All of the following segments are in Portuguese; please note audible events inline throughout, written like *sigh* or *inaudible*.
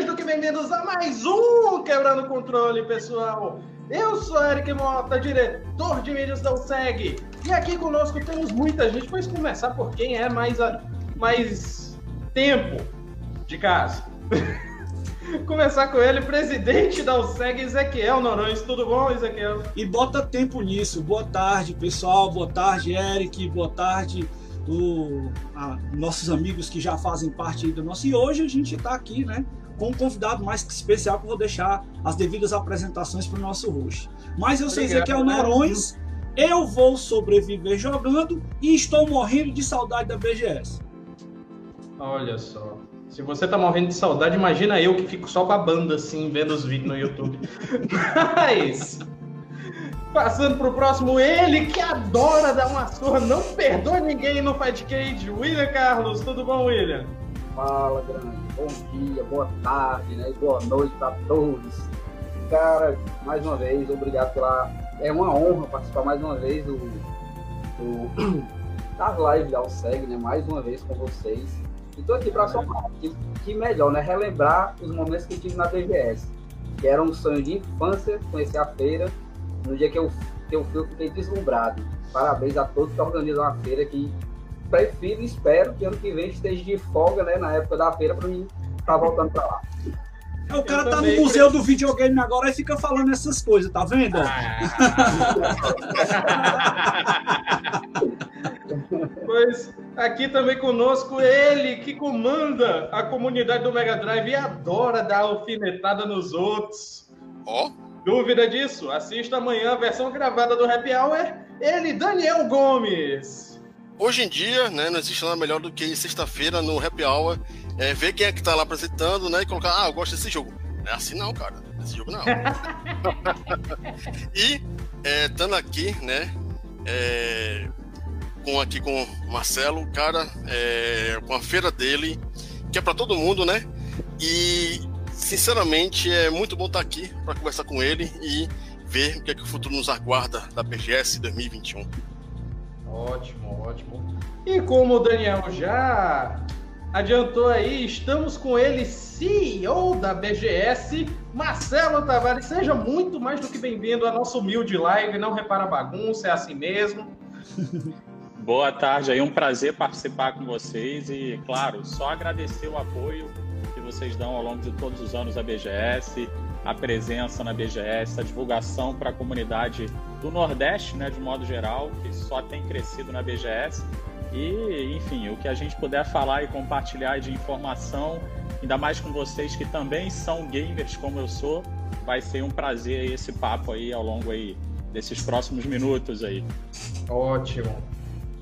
Mais do que bem-vindos a mais um Quebrando Controle, pessoal. Eu sou Eric Mota, diretor de mídias da USEG. E aqui conosco temos muita gente. Vamos começar por quem é mais, a, mais tempo de casa. *laughs* Começar com ele, presidente da USEG, Ezequiel Norões. Tudo bom, Ezequiel? E bota tempo nisso. Boa tarde, pessoal. Boa tarde, Eric. Boa tarde, a, nossos amigos que já fazem parte do nosso. E hoje a gente está aqui, né? Com um convidado mais especial que eu vou deixar as devidas apresentações para o nosso host. Mas eu sou Ezequiel Norões. Eu vou sobreviver jogando e estou morrendo de saudade da BGS. Olha só. Se você tá morrendo de saudade, imagina eu que fico só babando assim, vendo os vídeos no YouTube. *laughs* Mas. Passando pro próximo, ele que adora dar uma surra, não perdoa ninguém no Fight Cage. William Carlos, tudo bom, William? Fala, grande. Bom dia, boa tarde, né? Boa noite para todos. Cara, mais uma vez, obrigado pela. É uma honra participar mais uma vez do, do *clears throat* das lives da USEG, né? Mais uma vez com vocês. E tô aqui para só que, que melhor, né? Relembrar os momentos que tive na BGS. Que era um sonho de infância conhecer a feira. No dia que eu, que eu fui, eu fiquei deslumbrado. Parabéns a todos que organizam a feira. Que prefiro e espero que ano que vem esteja de folga, né? Na época da feira, para mim estar tá voltando para lá. É, o cara tá no museu do videogame agora e fica falando essas coisas, tá vendo? Ah. *laughs* pois aqui também conosco ele que comanda a comunidade do Mega Drive e adora dar alfinetada nos outros. Ó. Oh. Dúvida disso? Assista amanhã a versão gravada do Happy Hour. Ele, Daniel Gomes. Hoje em dia, né, não existe nada melhor do que sexta-feira no Happy Hour é, ver quem é que tá lá apresentando, né, e colocar, ah, eu gosto desse jogo. Não é assim não, cara. Esse jogo não. *laughs* e estando é, aqui, né, é, com aqui com o Marcelo, cara, é, com a feira dele, que é para todo mundo, né? E sinceramente é muito bom estar aqui para conversar com ele e ver o que é que o futuro nos aguarda da BGS 2021. Ótimo, ótimo. E como o Daniel já adiantou aí, estamos com ele, CEO da BGS, Marcelo Tavares. Seja muito mais do que bem-vindo à nossa humilde live. Não repara bagunça, é assim mesmo. *laughs* Boa tarde, aí um prazer participar com vocês e, claro, só agradecer o apoio que vocês dão ao longo de todos os anos à BGS, a presença na BGS, a divulgação para a comunidade do Nordeste, né, de modo geral, que só tem crescido na BGS. E, enfim, o que a gente puder falar e compartilhar de informação, ainda mais com vocês que também são gamers como eu sou, vai ser um prazer esse papo aí ao longo aí desses próximos minutos aí. Ótimo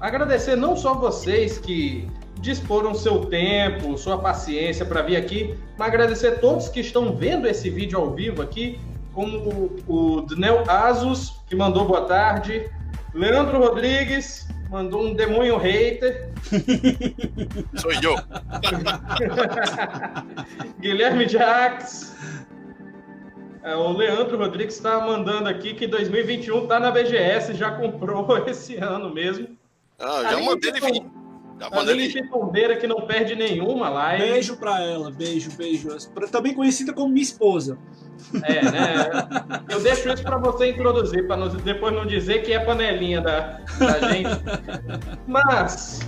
agradecer não só vocês que disporam seu tempo, sua paciência para vir aqui, mas agradecer todos que estão vendo esse vídeo ao vivo aqui, como o, o Dnel Asus, que mandou boa tarde, Leandro Rodrigues, mandou um demônio hater. *laughs* Sou eu. *laughs* Guilherme Jacques. É, o Leandro Rodrigues está mandando aqui que 2021 está na BGS, já comprou *laughs* esse ano mesmo. Ah, já mandei ele vir. Já mandei ele Tombeira que não perde nenhuma live. Beijo pra ela, beijo, beijo. Também conhecida como minha esposa. É, né? Eu deixo isso para você introduzir, para depois não dizer que é panelinha da, da gente. Mas,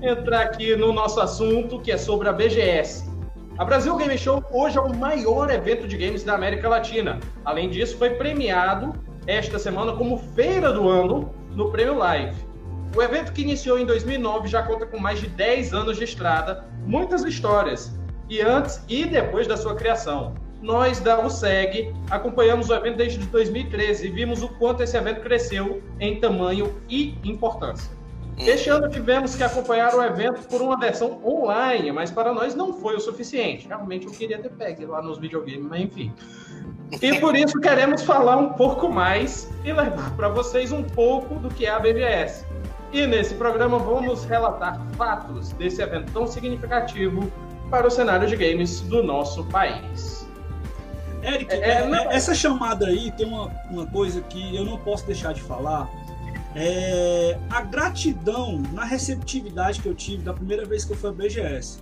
entrar aqui no nosso assunto, que é sobre a BGS. A Brasil Game Show hoje é o maior evento de games da América Latina. Além disso, foi premiado esta semana como Feira do Ano no Prêmio Live. O evento que iniciou em 2009 já conta com mais de 10 anos de estrada, muitas histórias, e antes e depois da sua criação. Nós da USEG acompanhamos o evento desde 2013 e vimos o quanto esse evento cresceu em tamanho e importância. Este ano tivemos que acompanhar o evento por uma versão online, mas para nós não foi o suficiente. Realmente eu queria ter pego lá nos videogames, mas enfim. E por isso queremos falar um pouco mais e levar para vocês um pouco do que é a BBS. E nesse programa vamos relatar fatos desse evento tão significativo para o cenário de games do nosso país. Eric, é, é, é essa chamada aí tem uma, uma coisa que eu não posso deixar de falar. É a gratidão na receptividade que eu tive da primeira vez que eu fui à BGS.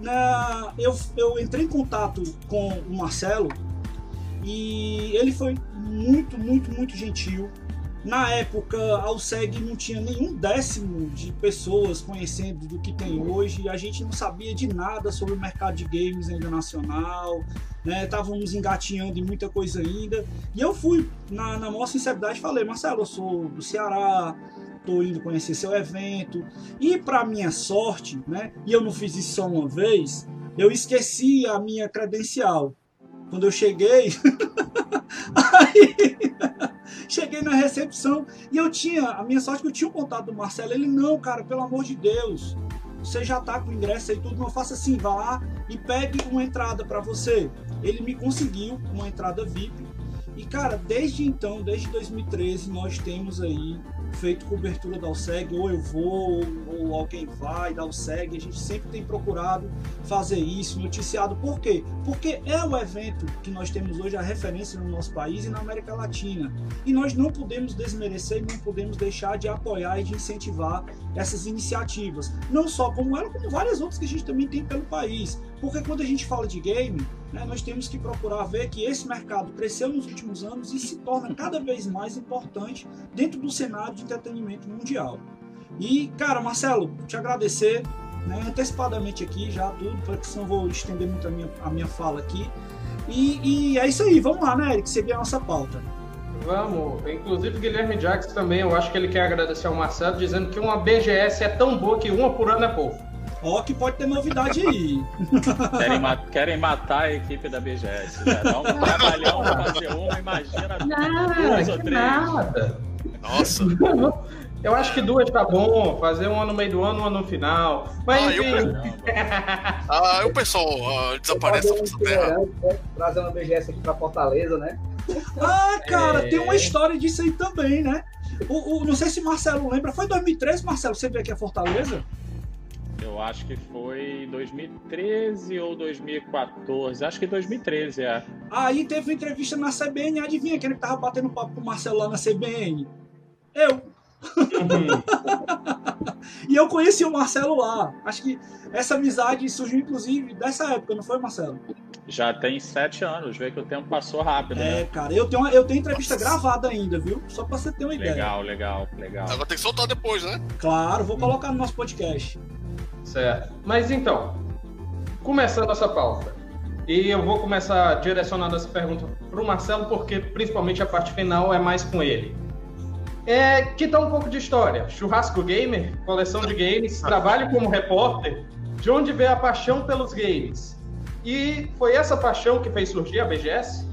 na, eu, eu entrei em contato com o Marcelo e ele foi muito, muito, muito gentil. Na época, a Alseg não tinha nenhum décimo de pessoas conhecendo do que tem hoje. A gente não sabia de nada sobre o mercado de games ainda nacional, né? Estávamos engatinhando em muita coisa ainda. E eu fui, na, na maior sinceridade, falei: Marcelo, eu sou do Ceará, tô indo conhecer seu evento. E para minha sorte, né? E eu não fiz isso só uma vez, eu esqueci a minha credencial. Quando eu cheguei, *laughs* aí cheguei na recepção e eu tinha, a minha sorte é que eu tinha o contato do Marcelo. Ele, não, cara, pelo amor de Deus, você já tá com ingresso aí tudo, não faça assim, vá lá e pegue uma entrada para você. Ele me conseguiu uma entrada VIP. E cara, desde então, desde 2013, nós temos aí feito cobertura da OSEG, ou eu vou, ou alguém vai da OSEG, a gente sempre tem procurado fazer isso, noticiado. Por quê? Porque é o evento que nós temos hoje a referência no nosso país e na América Latina. E nós não podemos desmerecer não podemos deixar de apoiar e de incentivar essas iniciativas. Não só como ela, como várias outras que a gente também tem pelo país. Porque quando a gente fala de game, né, nós temos que procurar ver que esse mercado cresceu nos últimos anos e se torna cada vez mais importante dentro do cenário de entretenimento mundial. E, cara, Marcelo, te agradecer né, antecipadamente aqui já tudo, porque senão vou estender muito a minha, a minha fala aqui. E, e é isso aí, vamos lá, né, Eric, seguir a nossa pauta. Vamos, inclusive Guilherme Jacques também, eu acho que ele quer agradecer ao Marcelo, dizendo que uma BGS é tão boa que uma por ano é pouco. Que pode ter novidade aí. Querem, ma querem matar a equipe da BGS. Né? Dá um trabalhão pra fazer uma, imagina não, duas ou três. Nada. Nossa. Eu acho que duas tá bom, fazer uma no meio do ano, uma no final. Mas ah, enfim. ah, o pessoal uh, desaparece da terra. Né? Trazer uma BGS aqui pra Fortaleza, né? Ah, cara, é... tem uma história disso aí também, né? O, o, não sei se Marcelo lembra, foi 2013, Marcelo, você veio aqui a Fortaleza? Eu acho que foi 2013 ou 2014. Acho que 2013, é. Aí teve uma entrevista na CBN. Adivinha quem é que tava batendo papo com o Marcelo lá na CBN? Eu. *laughs* e eu conheci o Marcelo lá. Acho que essa amizade surgiu, inclusive, dessa época, não foi, Marcelo? Já tem sete anos, vê que o tempo passou rápido. É, né? cara, eu tenho, eu tenho entrevista gravada ainda, viu? Só pra você ter uma legal, ideia. Legal, legal, legal. Agora tem que soltar depois, né? Claro, vou colocar no nosso podcast. Certo. Mas então, começando essa pauta. E eu vou começar direcionando essa pergunta para o Marcelo, porque principalmente a parte final é mais com ele. É, que tal um pouco de história? Churrasco Gamer, coleção de games, trabalho como repórter, de onde veio a paixão pelos games? E foi essa paixão que fez surgir a BGS?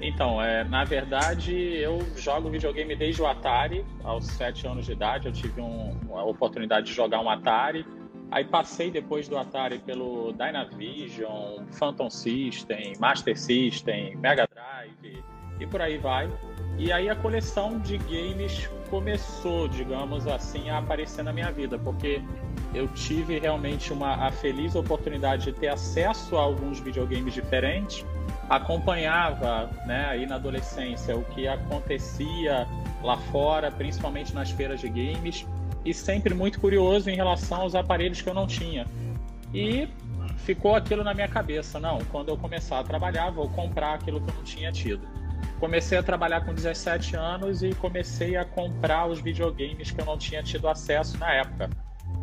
Então, é, na verdade, eu jogo videogame desde o Atari, aos 7 anos de idade. Eu tive um, uma oportunidade de jogar um Atari Aí passei depois do Atari pelo Dynavision, Phantom System, Master System, Mega Drive e por aí vai. E aí a coleção de games começou, digamos assim, a aparecer na minha vida, porque eu tive realmente uma a feliz oportunidade de ter acesso a alguns videogames diferentes, acompanhava, né, aí na adolescência o que acontecia lá fora, principalmente nas feiras de games e sempre muito curioso em relação aos aparelhos que eu não tinha. E ficou aquilo na minha cabeça, não, quando eu começar a trabalhar, vou comprar aquilo que eu não tinha tido. Comecei a trabalhar com 17 anos e comecei a comprar os videogames que eu não tinha tido acesso na época.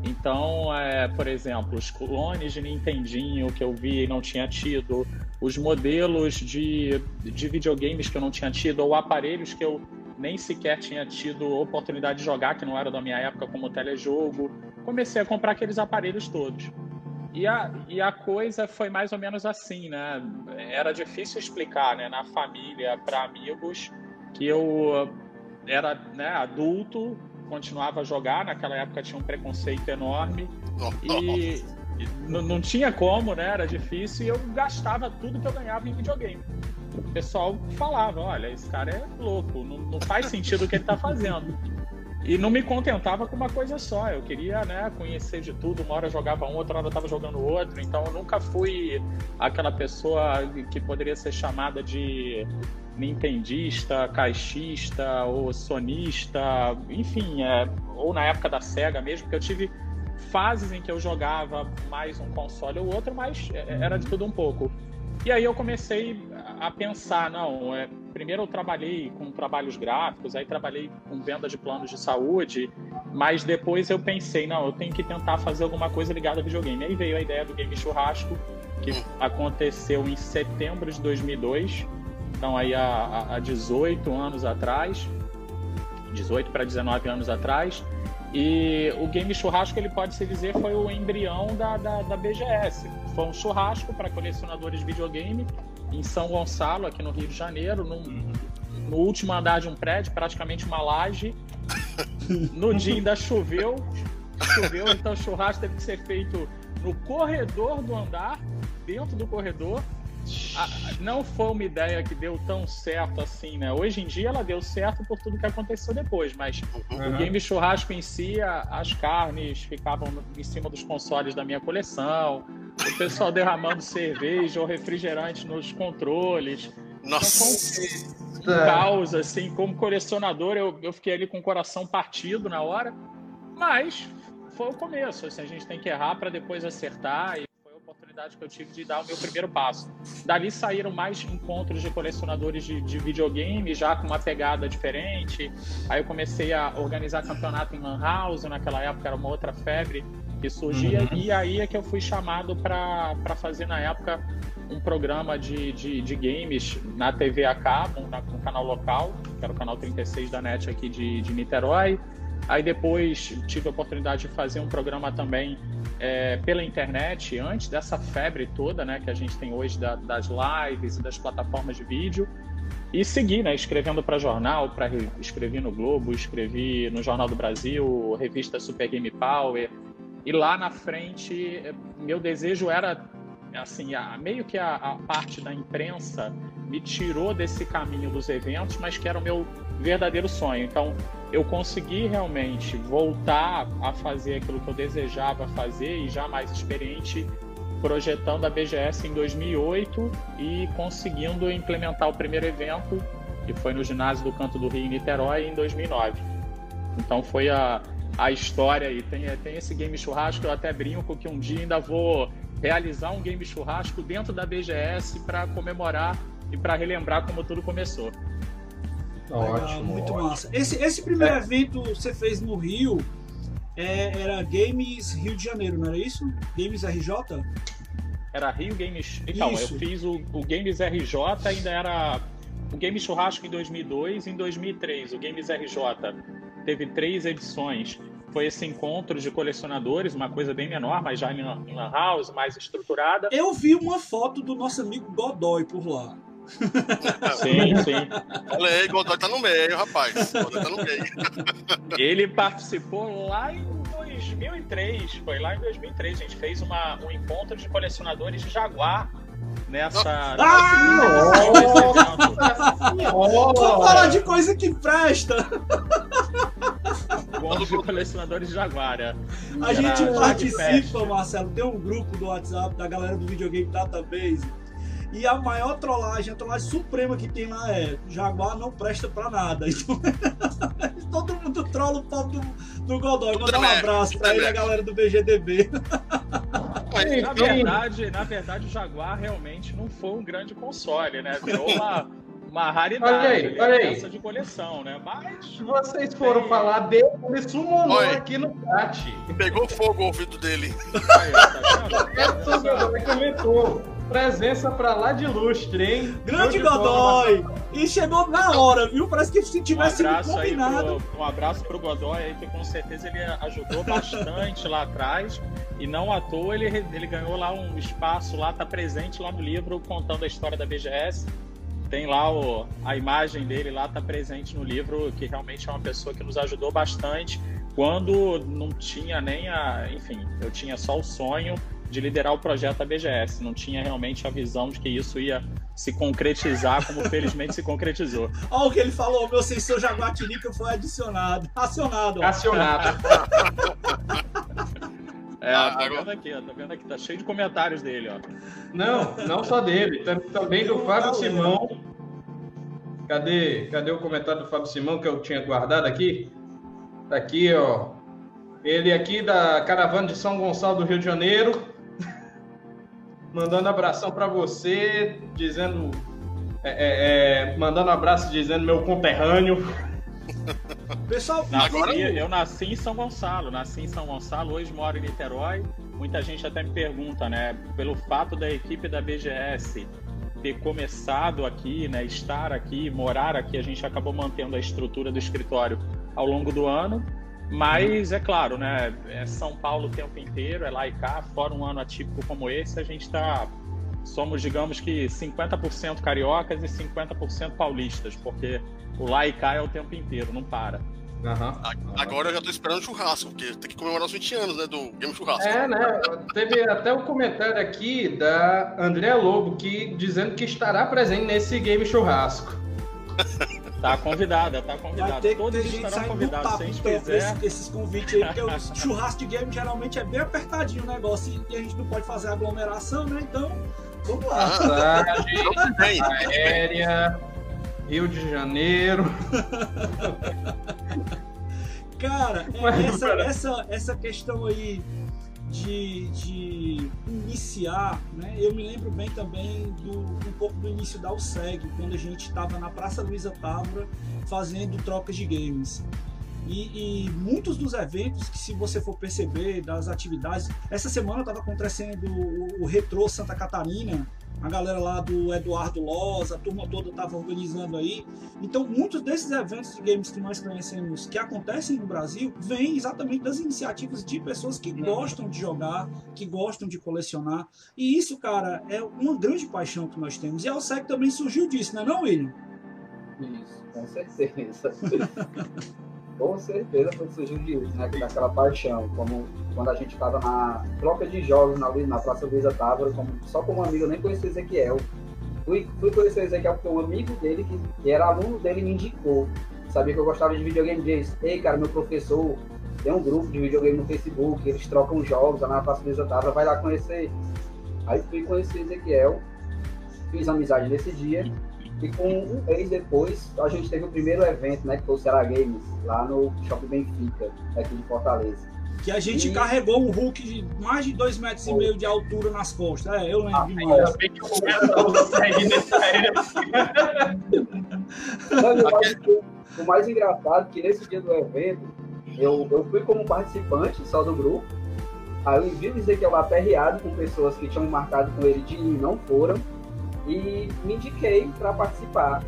Então, é, por exemplo, os clones de Nintendinho que eu vi e não tinha tido, os modelos de, de videogames que eu não tinha tido, ou aparelhos que eu nem sequer tinha tido oportunidade de jogar, que não era da minha época, como telejogo. Comecei a comprar aqueles aparelhos todos. E a, e a coisa foi mais ou menos assim, né? Era difícil explicar, né, na família, para amigos, que eu era né, adulto, continuava a jogar. Naquela época tinha um preconceito enorme. E, e não tinha como, né? Era difícil. E eu gastava tudo que eu ganhava em videogame o pessoal falava, olha, esse cara é louco, não, não faz sentido o que ele está fazendo. E não me contentava com uma coisa só. Eu queria, né, conhecer de tudo. Uma hora eu jogava um, outra hora eu estava jogando outro. Então eu nunca fui aquela pessoa que poderia ser chamada de nintendista, caixista ou sonista, enfim, é, ou na época da Sega mesmo, que eu tive fases em que eu jogava mais um console ou outro, mas é, era de tudo um pouco. E aí eu comecei a pensar, não, é, primeiro eu trabalhei com trabalhos gráficos, aí trabalhei com venda de planos de saúde, mas depois eu pensei, não, eu tenho que tentar fazer alguma coisa ligada a videogame. Aí veio a ideia do Game Churrasco, que aconteceu em setembro de 2002, então aí há, há 18 anos atrás, 18 para 19 anos atrás, e o Game Churrasco, ele pode se dizer, foi o embrião da, da, da BGS. Foi um churrasco para colecionadores de videogame em São Gonçalo, aqui no Rio de Janeiro, num, uhum. no último andar de um prédio, praticamente uma laje. *laughs* No dia ainda choveu, choveu, então o churrasco teve que ser feito no corredor do andar, dentro do corredor, não foi uma ideia que deu tão certo assim, né? Hoje em dia ela deu certo por tudo que aconteceu depois, mas uhum. o game churrasco em si, as carnes ficavam em cima dos consoles da minha coleção, o pessoal *laughs* derramando cerveja ou refrigerante nos controles. Nossa! Então, um caos, assim, como colecionador, eu, eu fiquei ali com o coração partido na hora, mas foi o começo, assim, a gente tem que errar para depois acertar e oportunidade que eu tive de dar o meu primeiro passo. Dali saíram mais encontros de colecionadores de, de videogame, já com uma pegada diferente. Aí eu comecei a organizar campeonato em Lan House, naquela época era uma outra febre que surgia, uhum. e aí é que eu fui chamado para fazer na época um programa de, de, de, games na TV a cabo, no canal local, que era o canal 36 da NET aqui de, de Niterói. Aí depois tive a oportunidade de fazer um programa também é, pela internet, antes dessa febre toda né, que a gente tem hoje da, das lives e das plataformas de vídeo. E segui, né, escrevendo para jornal, para escrevi no Globo, escrevi no Jornal do Brasil, revista Super Game Power. E lá na frente, meu desejo era assim, a, meio que a, a, parte da imprensa me tirou desse caminho dos eventos, mas que era o meu verdadeiro sonho. Então, eu consegui realmente voltar a fazer aquilo que eu desejava fazer e já mais experiente projetando a BGS em 2008 e conseguindo implementar o primeiro evento, que foi no ginásio do Canto do Rio em Niterói em 2009. Então foi a, a história aí. Tem, tem esse game churrasco, eu até brinco que um dia ainda vou realizar um game churrasco dentro da BGS para comemorar e para relembrar como tudo começou. Ótimo, muito ótimo. massa. Esse, esse primeiro é. evento você fez no Rio é, era Games Rio de Janeiro, não era isso? Games RJ? Era Rio Games. Então, isso. eu fiz o, o Games RJ, ainda era o Game Churrasco em 2002 em 2003. O Games RJ teve três edições foi esse encontro de colecionadores, uma coisa bem menor, mas já em Lan House, mais estruturada. Eu vi uma foto do nosso amigo Godoy por lá. *laughs* Sim, sim. Olha aí, Godoy tá no meio, rapaz. Godoy tá no meio. *laughs* Ele participou lá em 2003, foi lá em 2003, a gente fez uma, um encontro de colecionadores de Jaguar nessa. Ah! Vamos falar de coisa que presta! Encontro de colecionadores de Jaguar. É. A gente participa, Marcelo, tem um grupo do WhatsApp da galera do Videogame Database e a maior trollagem, a trollagem suprema que tem lá é Jaguar não presta pra nada. Então, *laughs* todo mundo trola o pau do, do Godoy. Mandar um abraço pra ele e a galera do BGDB. *laughs* na verdade, na verdade, o Jaguar realmente não foi um grande console, né? Virou uma, uma raridade. Olha aí, olha aí. de coleção, né? Mas. Vocês foram tem... falar dele, ele summonou aqui no chat. Pegou fogo o ouvido dele. Aí, tá vendo? *laughs* comentou. Presença pra lá de lustre, hein? Grande Godoy! E chegou na hora, viu? Parece que se tivesse um combinado. Pro, um abraço pro Godoy aí, que com certeza ele ajudou *laughs* bastante lá atrás. E não à toa ele, ele ganhou lá um espaço lá, tá presente lá no livro, contando a história da BGS. Tem lá o, a imagem dele lá, tá presente no livro, que realmente é uma pessoa que nos ajudou bastante quando não tinha nem a. Enfim, eu tinha só o sonho de liderar o projeto da BGS. Não tinha realmente a visão de que isso ia se concretizar como felizmente se concretizou. *laughs* Olha o que ele falou, meu sensor Jaguatirica foi adicionado. Acionado. Ó. Acionado. *laughs* É, ah, tá vendo aqui, ó, tá vendo aqui, tá cheio de comentários dele, ó. Não, não só dele, também do Fábio Simão. Cadê, cadê o comentário do Fábio Simão que eu tinha guardado aqui? Tá aqui, ó. Ele aqui da caravana de São Gonçalo do Rio de Janeiro, mandando abração para você, dizendo, é, é, é, mandando abraço dizendo meu conterrâneo. *laughs* Pessoal, nasci, eu nasci em São Gonçalo, nasci em São Gonçalo, hoje moro em Niterói. Muita gente até me pergunta, né, pelo fato da equipe da BGS ter começado aqui, né, estar aqui, morar aqui, a gente acabou mantendo a estrutura do escritório ao longo do ano. Mas é claro, né, é São Paulo o tempo inteiro, é lá e cá, fora um ano atípico como esse, a gente está somos, digamos que 50% cariocas e 50% paulistas, porque o lá e cá é o tempo inteiro, não para. Uhum. Agora eu já tô esperando churrasco, porque tem que comemorar os 20 anos, né, do Game Churrasco. É, né? Teve até um comentário aqui da Andréa Lobo que dizendo que estará presente nesse Game Churrasco. *laughs* Tá convidada, tá convidada. Vai Todos estarão convidados. Se a gente fizer... Esses, esses convites aí, porque o churrasco de game geralmente é bem apertadinho o negócio e a gente não pode fazer aglomeração, né? Então, vamos lá. Passagem *laughs* aérea, Rio de Janeiro. Cara, é essa, essa, essa questão aí de, de iniciar, né? Eu me lembro bem também do um pouco do início da USEG, quando a gente estava na Praça Luiza Távora fazendo trocas de games. E, e, muitos dos eventos que, se você for perceber, das atividades, essa semana estava acontecendo o, o Retro Santa Catarina, a galera lá do Eduardo Loz, a turma toda estava organizando aí. Então, muitos desses eventos de games que nós conhecemos que acontecem no Brasil vêm exatamente das iniciativas de pessoas que uhum. gostam de jogar, que gostam de colecionar. E isso, cara, é uma grande paixão que nós temos. E a OSEC também surgiu disso, não é, não, William? Isso, com certeza. Com certeza foi surgiu disso, né? Daquela paixão, como quando a gente estava na troca de jogos na, na Praça Luiza Távora, como, só como amigo, eu nem conhecia Ezequiel. Fui, fui conhecer o Ezequiel porque um amigo dele, que, que, era aluno dele, me indicou. Sabia que eu gostava de videogame, disse, ei, cara, meu professor tem um grupo de videogame no Facebook, eles trocam jogos lá na Praça Luiza Távora, vai lá conhecer. Aí fui conhecer Ezequiel, fiz amizade nesse dia, e com um mês depois, a gente teve o primeiro evento, né, que foi o Ceará Games, lá no Shopping Benfica, aqui de Fortaleza. Que a gente e... carregou um Hulk de mais de dois metros e meio de altura nas costas. É, eu lembro ah, demais. Ainda bem que o consegue nessa época. o, mais, o mais engraçado é que nesse dia do evento, eu, eu fui como participante só do grupo. Aí eu vi dizer que eu aperreado com pessoas que tinham marcado com ele de ir e não foram. E me indiquei para participar,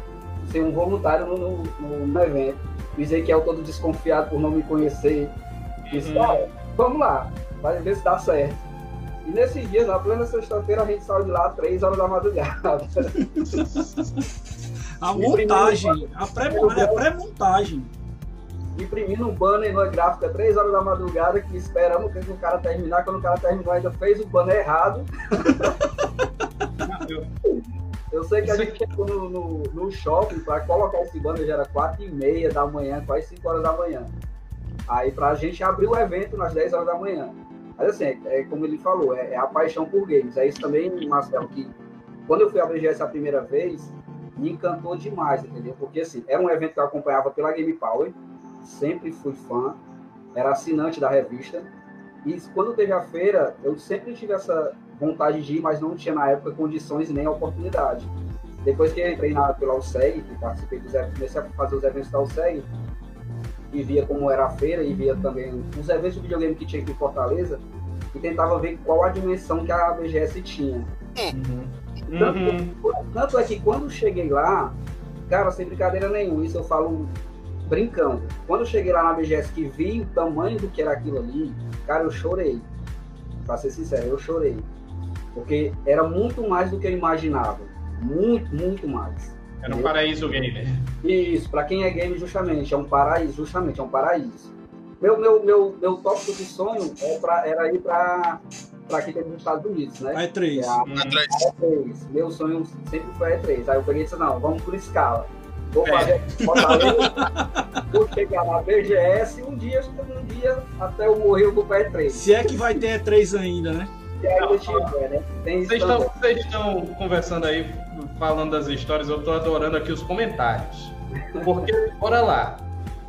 ser um voluntário no, no, no evento. Dizer que é todo desconfiado por não me conhecer Disse, uhum. vamos lá, vai ver se dá certo. E nesse dia, na plena sexta-feira, a gente saiu de lá às 3 horas da madrugada. *laughs* a montagem, a pré-montagem. Imprimindo um banner no gráfico às 3 horas da madrugada, que esperamos que o cara terminar. Quando o cara terminou, ainda fez o banner errado. *laughs* Eu sei que a gente chegou no, no, no shopping para colocar esse banner já era 4 e meia da manhã, quase 5 horas da manhã. Aí para a gente abrir o evento nas 10 horas da manhã. Mas assim, é, é como ele falou, é, é, a paixão por games. É isso também, Marcelo, que quando eu fui à BGS a primeira vez, me encantou demais, entendeu? Porque assim, era um evento que eu acompanhava pela Game Power, sempre fui fã, era assinante da revista. E quando teve a feira, eu sempre tive essa vontade de ir, mas não tinha na época condições nem oportunidade. Depois que eu entrei na, pela USEG, que participei dos eventos, comecei a fazer os eventos da USEG, e via como era a feira e via também os eventos de videogame que tinha aqui em Fortaleza e tentava ver qual a dimensão que a BGS tinha. Uhum. Tanto, uhum. tanto, é que quando cheguei lá, cara, sem brincadeira nenhuma, isso eu falo brincando. Quando eu cheguei lá na BGS que vi o tamanho do que era aquilo ali, cara, eu chorei. Pra ser sincero, eu chorei. Porque era muito mais do que eu imaginava. Muito, muito mais. Era um paraíso gamer. Isso, para quem é gamer, justamente, é um paraíso, justamente, é um paraíso. Meu, meu, meu, meu tópico de sonho é pra, era ir para para quem tem nos Estados Unidos, né? A E3. É a, a E3. Meu sonho sempre foi a E3. Aí eu peguei e disse, não, vamos por escala. Vou é. fazer vou chegar na BGS um dia, um dia, até eu morrer, eu vou para E3. Se é que vai ter E3 ainda, né? Se é que tiver, né? Vocês estão conversando aí falando das histórias, eu tô adorando aqui os comentários. Porque, bora lá.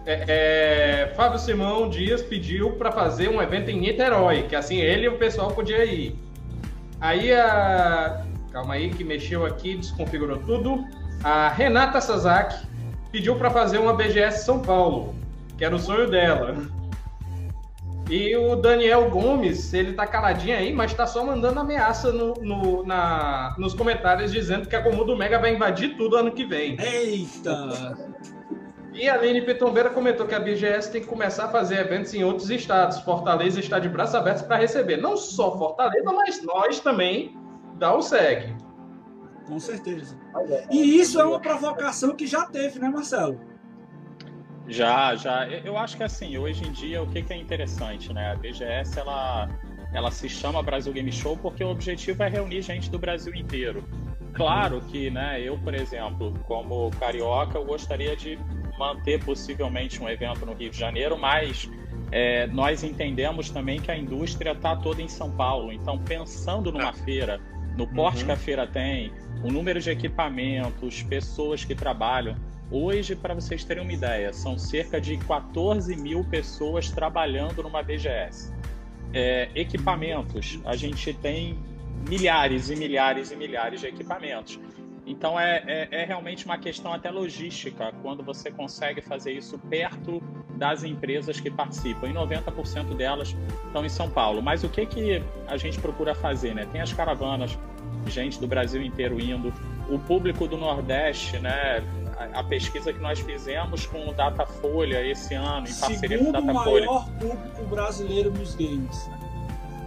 é, é, Fábio Simão Dias pediu para fazer um evento em Niterói, que assim ele e o pessoal podia ir. Aí a. Calma aí, que mexeu aqui, desconfigurou tudo. A Renata Sazak pediu para fazer uma BGS São Paulo, que era o sonho dela. E o Daniel Gomes, ele tá caladinho aí, mas tá só mandando ameaça no, no na, nos comentários dizendo que a Comudo Mega vai invadir tudo ano que vem. Eita! E a Aline Pitombeira comentou que a BGS tem que começar a fazer eventos em outros estados. Fortaleza está de braços abertos para receber. Não só Fortaleza, mas nós também da o SEG. Com certeza. E isso é uma provocação que já teve, né, Marcelo? Já, já. Eu acho que assim, hoje em dia, o que, que é interessante, né? A BGS, ela, ela se chama Brasil Game Show porque o objetivo é reunir gente do Brasil inteiro. Claro que, né, eu, por exemplo, como carioca, eu gostaria de manter possivelmente um evento no Rio de Janeiro, mas é, nós entendemos também que a indústria está toda em São Paulo. Então, pensando numa feira, no porte uhum. que a feira tem, o número de equipamentos, pessoas que trabalham, Hoje, para vocês terem uma ideia, são cerca de 14 mil pessoas trabalhando numa BGS. É, equipamentos, a gente tem milhares e milhares e milhares de equipamentos. Então é, é, é, realmente uma questão até logística quando você consegue fazer isso perto das empresas que participam. E 90% delas estão em São Paulo. Mas o que, que a gente procura fazer? Né? Tem as caravanas, gente do Brasil inteiro indo, o público do Nordeste, né? a, pesquisa que nós fizemos com o Datafolha esse ano, em parceria Segundo com o Datafolha. o maior público brasileiro nos games.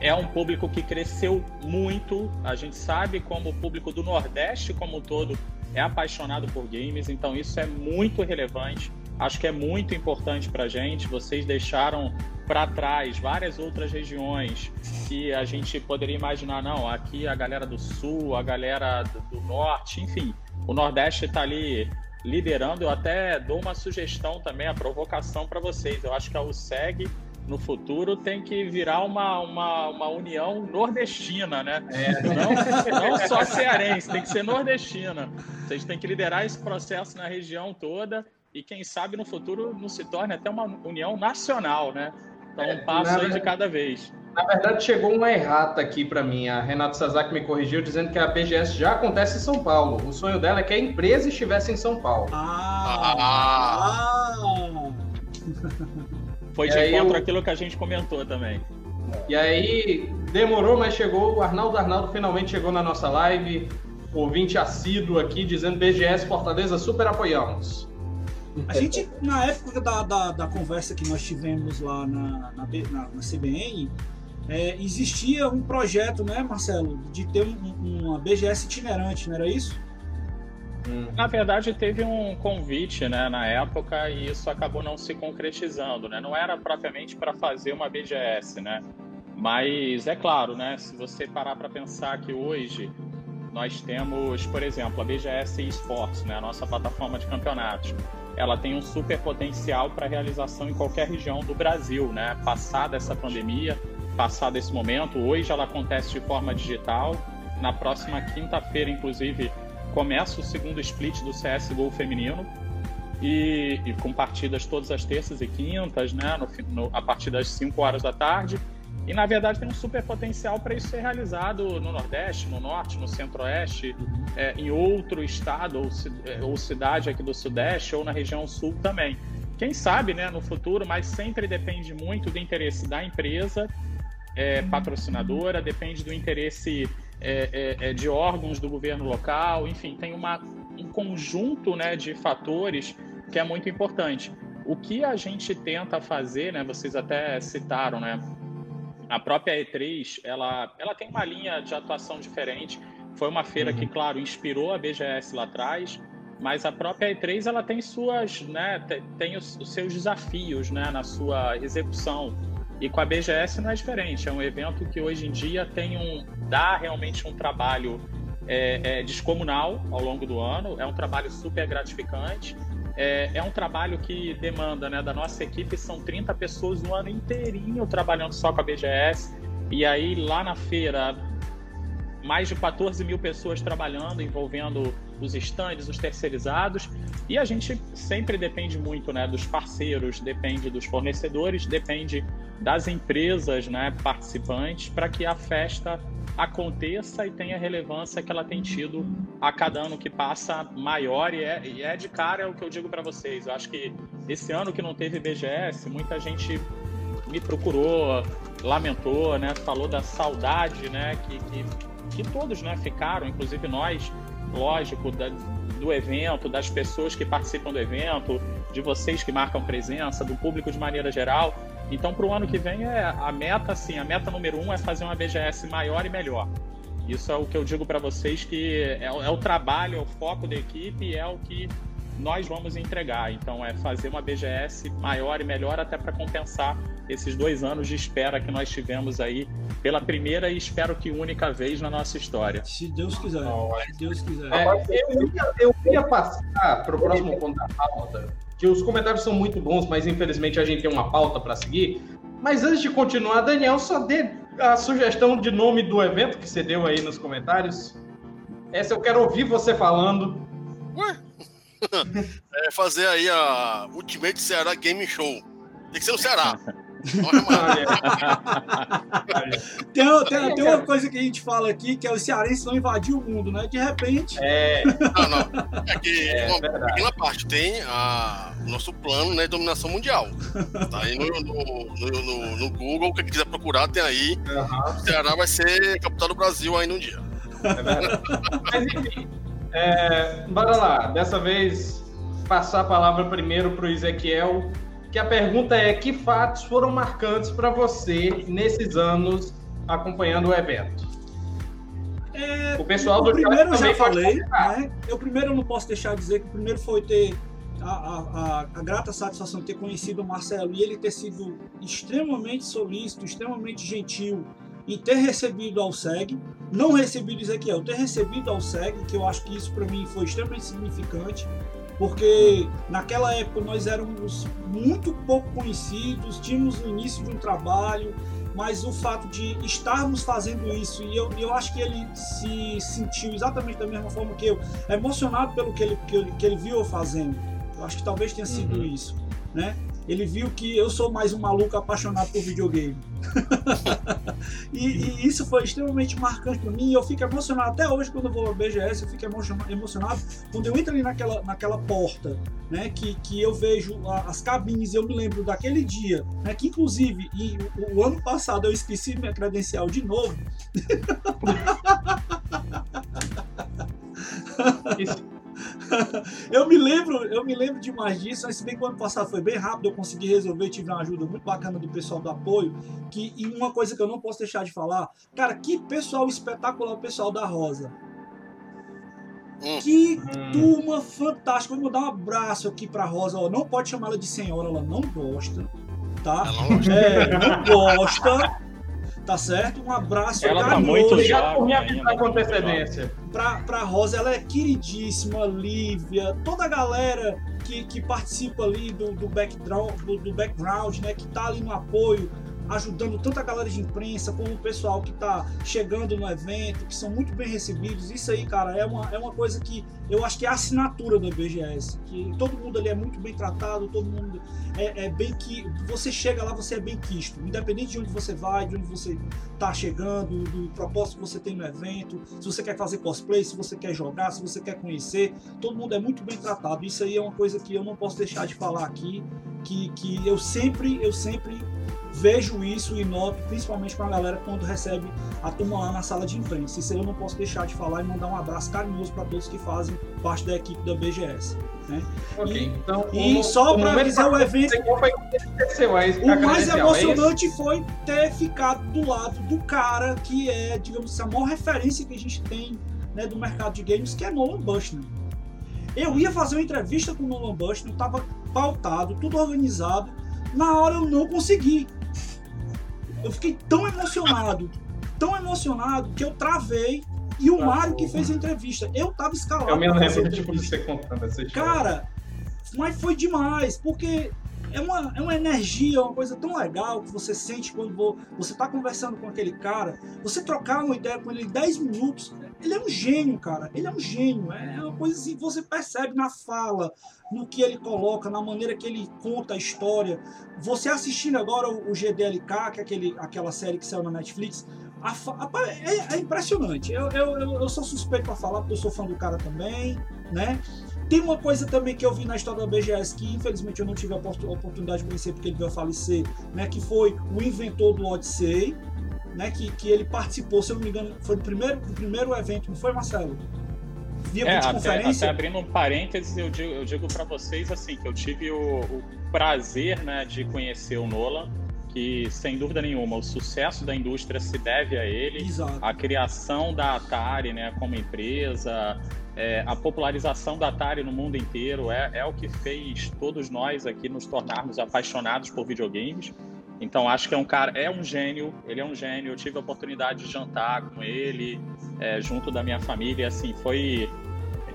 É um público que cresceu muito. A gente sabe como o público do Nordeste como um todo é apaixonado por games, então isso é muito relevante. Acho que é muito importante para a gente. Vocês deixaram para trás várias outras regiões que a gente poderia imaginar, não, aqui a galera do Sul, a galera do, Norte, enfim, o Nordeste está ali liderando. Eu até dou uma sugestão também, a provocação para vocês. Eu acho que a USEG no futuro tem que virar uma, uma, uma união nordestina, né? É. Não, não só cearense, tem que ser nordestina. Vocês têm que liderar esse processo na região toda e quem sabe no futuro não se torne até uma união nacional, né? Então, um passo aí de cada vez. Na verdade, chegou uma errata aqui para mim. A Renata Sazak me corrigiu dizendo que a BGS já acontece em São Paulo. O sonho dela é que a empresa estivesse em São Paulo. Ah! ah. Foi de encontro eu... aquilo que a gente comentou também. E aí, demorou, mas chegou. O Arnaldo Arnaldo finalmente chegou na nossa live. Ouvinte assíduo aqui dizendo BGS Fortaleza, super apoiamos. A gente, na época da, da, da, conversa que nós tivemos lá na, na, na, na CBN, é, existia um projeto, né, Marcelo, de ter um, uma BGS itinerante, não era isso? Hum. Na verdade, teve um convite né, na época e isso acabou não se concretizando. Né? Não era propriamente para fazer uma BGS, né? mas é claro, né, se você parar para pensar que hoje nós temos, por exemplo, a BGS Esports, né, a nossa plataforma de campeonatos. Ela tem um super potencial para realização em qualquer região do Brasil, né? Passada essa pandemia, passado esse momento. Hoje ela acontece de forma digital. Na próxima quinta-feira, inclusive, começa o segundo split do CSGO feminino. E, e, com partidas todas as terças e quintas, né, no, no, a partir das 5 horas da tarde. E na verdade tem um super potencial para isso ser realizado no Nordeste, no Norte, no Centro-Oeste, é, em outro estado ou, é, ou, cidade aqui do Sudeste ou na região Sul também. Quem sabe, né, no futuro, mas sempre depende muito do interesse da empresa é, patrocinadora, depende do interesse é, é, é, de órgãos do governo local, enfim, tem uma, um conjunto né, de fatores que é muito importante. O que a gente tenta fazer, né, vocês até citaram, né, a própria E3, ela, ela tem uma linha de atuação diferente. Foi uma feira uhum. que, claro, inspirou a BGS lá atrás, mas a própria E3 ela tem suas, né, tem os, os seus desafios, né, na sua execução. E com a BGS não é diferente. É um evento que hoje em dia tem um dá realmente um trabalho é, é, descomunal ao longo do ano. É um trabalho super gratificante. É, é, um trabalho que demanda, né, da nossa equipe, são 30 pessoas o ano inteirinho trabalhando só com a BGS. E aí lá na feira mais de 14 mil pessoas trabalhando, envolvendo os estandes, os terceirizados, e a gente sempre depende muito né, dos parceiros, depende dos fornecedores, depende das empresas né, participantes para que a festa aconteça e tenha a relevância que ela tem tido a cada ano que passa maior e é, e é de cara é o que eu digo para vocês. Eu acho que esse ano que não teve BGS, muita gente me procurou, lamentou, né, falou da saudade, né, que, que, que todos, né, ficaram, inclusive nós, lógico, da, do evento, das pessoas que participam do evento, de vocês que marcam presença, do público de maneira geral. Então, para o ano que vem, é a meta, assim, a meta número um é fazer uma BGS maior e melhor. Isso é o que eu digo para vocês que é, é, o trabalho, é o foco da equipe, é o que nós vamos entregar. Então, é fazer uma BGS maior e melhor até para compensar esses dois anos de espera que nós tivemos aí pela primeira e espero que única vez na nossa história. Se Deus quiser. Se Deus quiser. É, eu, ia, eu ia passar para o próximo ponto da pauta que os comentários são muito bons, mas infelizmente a gente tem uma pauta para seguir. Mas antes de continuar, Daniel, só dê a sugestão de nome do evento que você deu aí nos comentários. Essa eu quero ouvir você falando. Ué? *laughs* é fazer aí a Ultimate Ceará Game Show. Tem que ser no Ceará. *laughs* tem, tem, tem, uma coisa que a gente fala aqui, que é os cearenses vão invadir o mundo, né? De repente. É. Não, não. É que é, uma pequena parte tem a, o nosso plano né, de dominação mundial. Tá aí no, no, no, no Google, quem quiser procurar, tem aí. Uhum. O Ceará vai ser capital do Brasil aí num dia. É Mas enfim. É, bora lá. Dessa vez, passar a palavra primeiro para o Ezequiel que a pergunta é que fatos foram marcantes para você nesses anos acompanhando o evento? É, o pessoal o do primeiro eu já falei, né? Eu primeiro não posso deixar de dizer que o primeiro foi ter a, a, a, grata satisfação de ter conhecido o Marcelo e ele ter sido extremamente solícito, extremamente gentil em ter recebido ao SEG, não recebido Ezequiel, ter recebido ao SEG, que eu acho que isso para mim foi extremamente significante porque naquela época nós éramos muito pouco conhecidos, tínhamos o início de um trabalho, mas o fato de estarmos fazendo isso, e eu, eu acho que ele se sentiu exatamente da mesma forma que eu, emocionado pelo que ele, que ele, que ele viu eu fazendo. Eu acho que talvez tenha sido uhum. isso, né? Ele viu que eu sou mais um maluco apaixonado por videogame. *laughs* e, e, isso foi extremamente marcante para mim. E eu fico emocionado até hoje quando eu vou ao BGS. Eu fico emocionado quando eu entro ali naquela, naquela porta, né? Que, que eu vejo as cabines. Eu me lembro daquele dia, né? Que inclusive e, o, o ano passado eu esqueci minha credencial de novo. *laughs* *laughs* Eu me lembro, eu me lembro demais disso, mas se bem que o ano passado foi bem rápido, eu consegui resolver, tive uma ajuda muito bacana do pessoal do apoio, que, e uma coisa que eu não posso deixar de falar, cara, que pessoal espetacular o pessoal da Rosa. Hum. Que turma fantástica. Vou mandar um abraço aqui pra Rosa. Não pode chamar ela de senhora, ela não gosta. Tá? Ela não gosta. É, não gosta tá certo? Um abraço ela tá muito já por me avisar com antecedência. Pra, pra Rosa, ela é queridíssima, Lívia, toda a galera que, que participa ali do, do, background, do, do background, né? Que tá ali no apoio, ajudando tanto a galera de imprensa como o pessoal que está chegando no evento, que são muito bem recebidos. Isso aí, cara, é uma, é uma coisa que eu acho que é a assinatura da BGS, que todo mundo ali é muito bem tratado, todo mundo é, é bem que você chega lá, você é bem quisto, independente de onde você vai, de onde você está chegando, do propósito que você tem no evento, se você quer fazer cosplay, se você quer jogar, se você quer conhecer, todo mundo é muito bem tratado. Isso aí é uma coisa que eu não posso deixar de falar aqui, que, que eu sempre, eu sempre vejo isso e noto, principalmente com a galera quando recebe a turma lá na sala de imprensa. Isso aí eu não posso deixar de falar e mandar um abraço carinhoso para todos que fazem parte da equipe da BGS. Né? Okay, e, então, e só para avisar o evento, o mais é emocionante é foi ter ficado do lado do cara que é, digamos assim, a maior referência que a gente tem né, do mercado de games, que é Nolan Bushnell. Eu ia fazer uma entrevista com o Nolan Bushnell, estava pautado, tudo organizado. Na hora eu não consegui eu fiquei tão emocionado, tão emocionado, que eu travei. E o ah, Mário que fez a entrevista, eu tava escalado. Eu me lembro tipo, de você contando essa história. Cara, mas foi demais, porque é uma, é uma energia, uma coisa tão legal que você sente quando você está conversando com aquele cara. Você trocar uma ideia com ele em 10 minutos, ele é um gênio, cara. Ele é um gênio. É uma coisa assim você percebe na fala, no que ele coloca, na maneira que ele conta a história. Você assistindo agora o, GDLK, que é aquele, aquela série que saiu na Netflix, a, é, é, impressionante. Eu, eu, eu, sou suspeito para falar, porque eu sou fã do cara também, né? Tem uma coisa também que eu vi na história da BGS que infelizmente eu não tive a oportunidade de conhecer porque ele veio a falecer, né? Que foi o inventor do Odyssey, né? Que, que ele participou, se eu não me engano, foi o primeiro, o primeiro evento, não foi, Marcelo? Via é, até, até, abrindo um parênteses, eu digo, digo para vocês assim que eu tive o, o, prazer, né, de conhecer o Nolan, que sem dúvida nenhuma o sucesso da indústria se deve a ele, Exato. a criação da Atari, né, como empresa, é, a popularização da Atari no mundo inteiro é, é o que fez todos nós aqui nos tornarmos apaixonados por videogames. Então acho que é um cara, é um gênio, ele é um gênio. Eu tive a oportunidade de jantar com ele, é, junto da minha família, assim, foi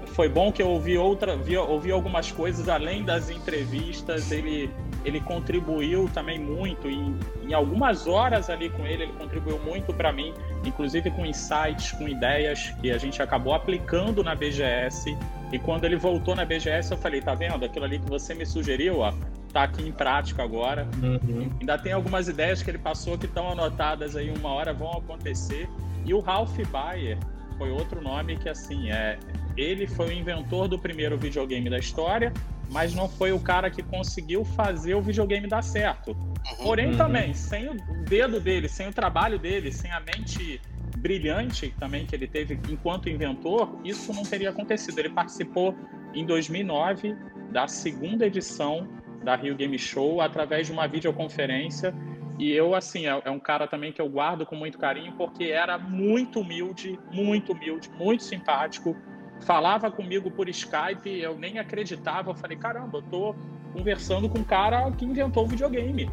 foi bom que eu ouvi outra, vi, ouvi algumas coisas além das entrevistas. Ele ele contribuiu também muito em, em algumas horas ali com ele, ele contribuiu muito para mim, inclusive com insights, com ideias que a gente acabou aplicando na BGS. E quando ele voltou na BGS, eu falei, tá vendo? Aquilo ali que você me sugeriu, ó, tá aqui em prática agora. Uhum. Ainda tem algumas ideias que ele passou que estão anotadas aí uma hora vão acontecer. E o Ralph Bayer foi outro nome que assim é ele foi o inventor do primeiro videogame da história mas não foi o cara que conseguiu fazer o videogame dar certo. Uhum. Porém, uhum. também, sem o dedo dele, sem o trabalho dele, sem a mente brilhante também que ele teve enquanto inventor, isso não teria acontecido. Ele participou em 2009 da segunda edição da Rio Game Show através de uma videoconferência e eu, assim, é, é, um cara também que eu guardo com muito carinho, porque era muito humilde, muito humilde, muito simpático, falava comigo por Skype, eu nem acreditava. Eu falei, caramba, eu tô conversando com um cara que inventou o videogame.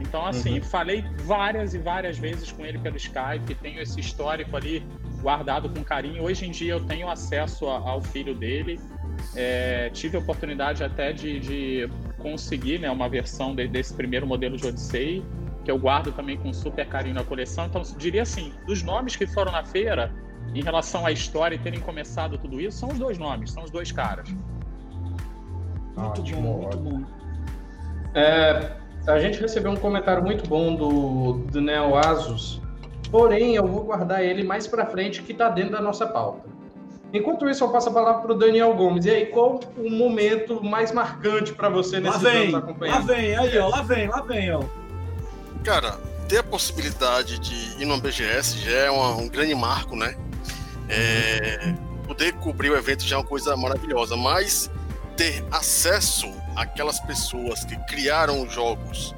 Então, assim, uhum. falei várias e várias vezes com ele pelo Skype, tenho esse histórico ali guardado com carinho. Hoje em dia eu tenho acesso ao filho dele. É, tive a oportunidade até de, de conseguir né, uma versão de, desse primeiro modelo de Odyssey, que eu guardo também com super carinho na coleção. Então, diria assim, dos nomes que foram na feira, em relação à história e terem começado tudo isso, são os dois nomes, são os dois caras. Muito Ótimo. bom, muito bom. É, a gente recebeu um comentário muito bom do, do Neo Asus, porém eu vou guardar ele mais para frente, que está dentro da nossa pauta. Enquanto isso, eu passo a palavra para o Daniel Gomes. E aí, qual o momento mais marcante para você nesse lá vem, Lá vem, aí, ó, lá vem, lá vem, ó. Cara, ter a possibilidade de ir no BGS já é um, um grande marco, né? É, poder cobrir o evento já é uma coisa maravilhosa, mas ter acesso àquelas pessoas que criaram os jogos,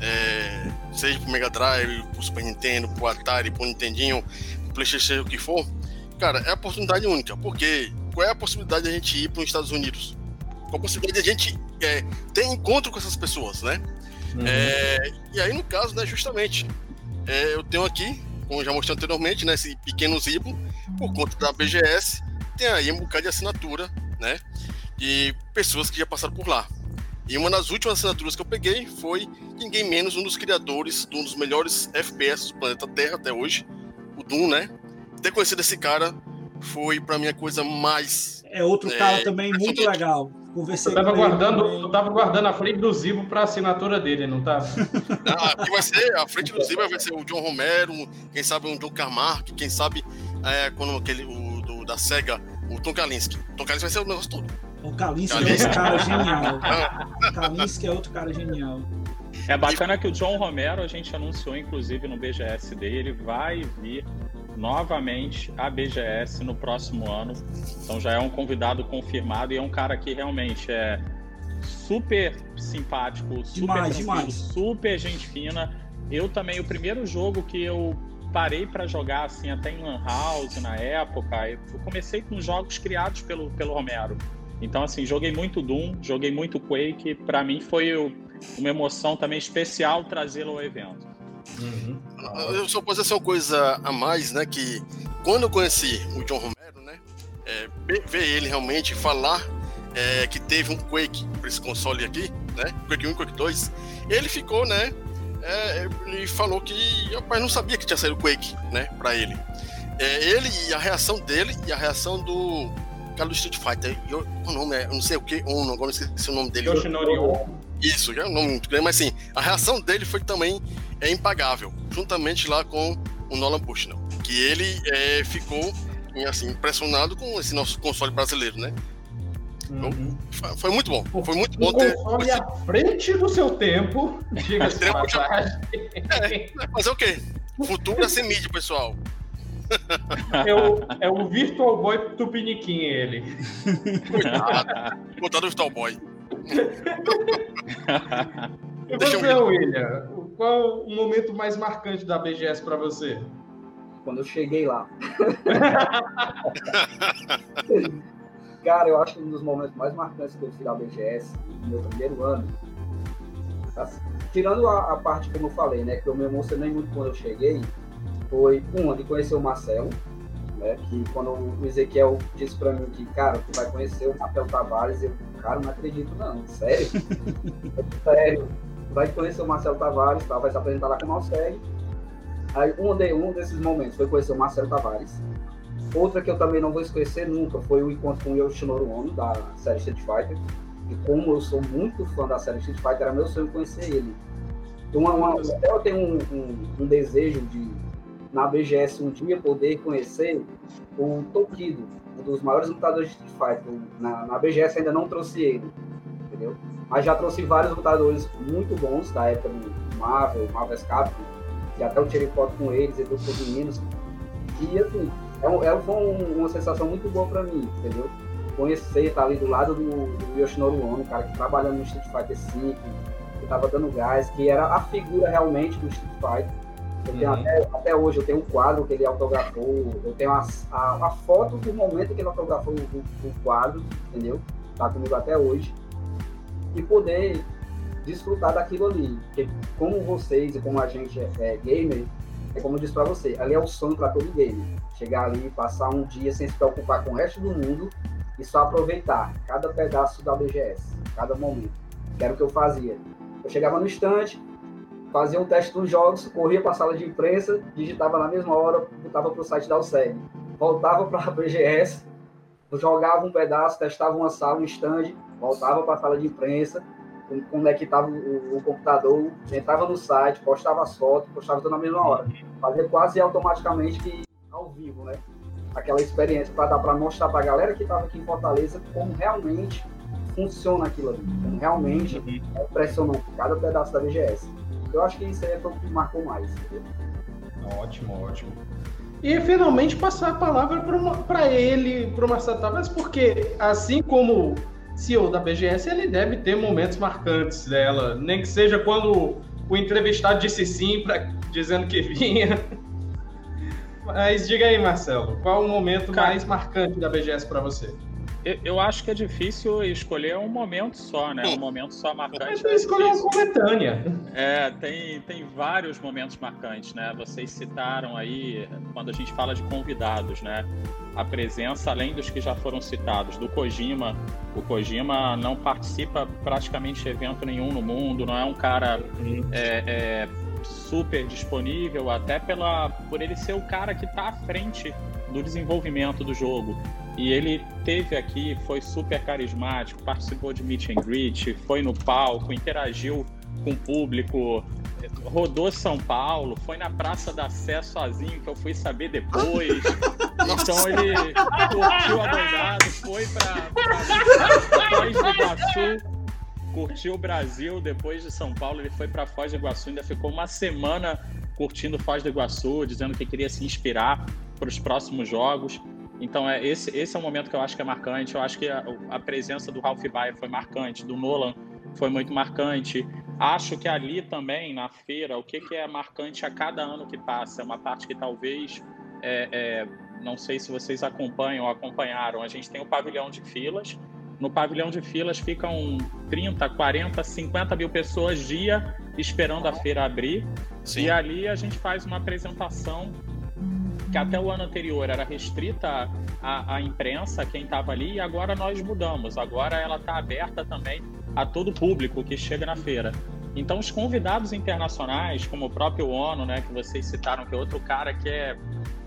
é, seja pro Mega Drive, pro Super Nintendo, pro Atari, pro Nintendinho, pro Playstation, seja o que for, cara, é a oportunidade única, porque qual é a possibilidade de a gente ir para os Estados Unidos? Qual a possibilidade de a gente é, ter encontro com essas pessoas, né? Uhum. É, e aí, no caso, né, justamente, é, eu tenho aqui como já mostrei anteriormente, né, esse pequeno zibo, por conta da BGS, tem aí um bocado de assinatura, né, de pessoas que já passaram por lá. E uma das últimas assinaturas que eu peguei foi ninguém menos um dos criadores de um dos melhores FPS do planeta Terra até hoje, o Doom, né? Ter conhecido esse cara foi para mim a coisa mais. É outro é, cara também muito legal. Conversei eu tava guardando, eu tava guardando a frente do Zibo para assinatura dele, não tá? *laughs* Ah, vai ser a frente do Zibo vai ser o John Romero, quem sabe um John Carmack, quem sabe é, quando aquele o do, da Sega, o Tom Kalinske. Tom Kalinske vai ser o negócio todo. O *laughs* Kalinske é outro cara genial. o Kalinske é outro cara genial. É bacana que o John Romero a gente anunciou inclusive no BGS dele, vai vir novamente a BGS no próximo ano. Então já é um convidado confirmado e é um cara que realmente é super simpático, super demais, demais. super gente fina. Eu também, o primeiro jogo que eu parei para jogar assim até em Lan House na época, eu comecei com jogos criados pelo, pelo Romero. Então assim, joguei muito Doom, joguei muito Quake, para mim foi uma emoção também especial trazê-lo ao evento. Uhum. Eu só posso dizer uma coisa a mais, né? Que quando eu conheci o John Romero, né? É, ver ele realmente falar é, que teve um Quake para esse console aqui, né? Quake 1 e Quake 2, ele ficou, né? É, ele falou que rapaz, não sabia que tinha saído Quake, né? Pra ele. É, ele e a reação dele e a reação do cara do Street Fighter. Eu, o nome é, eu não sei o que, um, agora esqueci o nome dele. Yoshinori Isso, é um nome muito grande, mas assim, a reação dele foi também é, impagável, juntamente lá com o Nolan Bushnell, que ele é, ficou assim, impressionado com esse nosso console brasileiro, né? Uhum. Foi muito bom. Foi muito bom um ter. console à frente do seu tempo. *laughs* Diga-se é, Fazer o quê? Futuro é sem mídia, pessoal. É o, é o Virtual Boy Tupiniquim, ele. Cuidado. Cuidado do Virtual Boy. E você, William? Qual o momento mais marcante da BGS para você? Quando eu cheguei lá. *laughs* Cara, eu acho que um dos momentos mais marcantes que eu fiz da BGS, no meu primeiro ano, assim, tirando a, a, parte como eu falei, né, que eu me emocionei muito quando eu cheguei, foi, um, de conhecer o Marcelo, né, que quando o Ezequiel disse para mim que, cara, tu vai conhecer o Marcelo Tavares, eu, cara, não acredito não, sério? *laughs* sério, vai conhecer o Marcelo Tavares, tá, vai se apresentar lá com o Malseg. Aí um, de, um desses momentos foi conhecer o Marcelo Tavares, Outra que eu também não vou esquecer nunca foi o encontro com o Yoshinoro Ono, da série Street Fighter. E como eu sou muito fã da série Street Fighter, era meu sonho conhecer ele. Uma, uma, eu tenho um, um, um, desejo de, na BGS, um dia poder conhecer o Tokido, um dos maiores lutadores de Street Fighter. Na, na BGS ainda não trouxe ele, entendeu? Mas já trouxe vários lutadores muito bons da época do Marvel, Marvel Capcom, que até eu tirei foto com eles e todos os meninos. E assim, é, é, foi uma sensação muito boa para mim, entendeu? Conhecer, estar tá ali do lado do, do Yoshinoro Ono, cara que trabalhando no Street Fighter V, que tava dando gás, que era a figura realmente do Street Fighter. Uhum. Até, até, hoje eu tenho um quadro que ele autografou, eu tenho a, a, a foto do momento que ele autografou o, o, o, quadro, entendeu? Tá comigo até hoje. E poder desfrutar daquilo ali. Porque como vocês e como a gente é, é gamer, é como eu disse para você, ali é o sonho para todo gamer. Chegar ali, passar um dia sem se preocupar com o resto do mundo e só aproveitar cada pedaço da BGS, cada momento. Que era o que eu fazia. Eu chegava no estande, fazia um teste dos jogos, corria para a sala de imprensa, digitava na mesma hora, botava para o site da USEG. Voltava para a *laughs* BGS, jogava um pedaço, testava uma sala, um stand, voltava para a sala de imprensa, conectava o, o, computador, entrava no site, postava as fotos, postava tudo na mesma hora. Fazia quase automaticamente que ao vivo, né? Aquela experiência para dar para mostrar para a galera que estava aqui em Fortaleza como realmente funciona aquilo ali, como realmente uhum. é impressionante cada pedaço da BGS. Eu acho que isso aí foi o que marcou mais. Entendeu? Ótimo, ótimo. E finalmente passar a palavra para ele, para o Marcelo Tavares, porque assim como CEO da BGS, ele deve ter momentos marcantes dela, nem que seja quando o entrevistado disse sim, pra, dizendo que vinha. *laughs* Mas diga aí, Marcelo, qual o momento Cara, mais marcante da BGS para você? Eu, acho que é difícil escolher um momento só, né? Um momento só marcante. É escolher uma coletânea. É, tem, tem vários momentos marcantes, né? Vocês citaram aí, quando a gente fala de convidados, né? A presença, além dos que já foram citados, do Kojima. O Kojima não participa praticamente de evento nenhum no mundo, não é um cara uhum. é, é, super disponível, até pela, por ele ser o cara que está à frente do desenvolvimento do jogo. E ele teve aqui, foi super carismático, participou de meet and greet, foi no palco, interagiu com o público, rodou São Paulo, foi na Praça da Sé sozinho, que eu fui saber depois. *laughs* então ele curtiu a doidada, foi para Foz do Iguaçu, curtiu o Brasil, depois de São Paulo ele foi para Foz do Iguaçu, ainda ficou uma semana curtindo Foz do Iguaçu, dizendo que queria se inspirar para os próximos jogos. Então, é, esse, esse é o momento que eu acho que é marcante. Eu acho que a, a presença do Ralph Baer foi marcante, do Nolan foi muito marcante. Acho que ali também, na feira, o que, que é marcante a cada ano que passa? É uma parte que talvez, é, é, não sei se vocês acompanham ou acompanharam, a gente tem o pavilhão de filas. No pavilhão de filas ficam 30, 40, 50 mil pessoas dia esperando a feira abrir. Sim. E ali a gente faz uma apresentação que até o ano anterior era restrita à, à imprensa, quem estava ali, e agora nós mudamos. Agora ela está aberta também a todo o público que chega na feira. Então, os convidados internacionais, como o próprio ONU, né, que vocês citaram, que é outro cara que é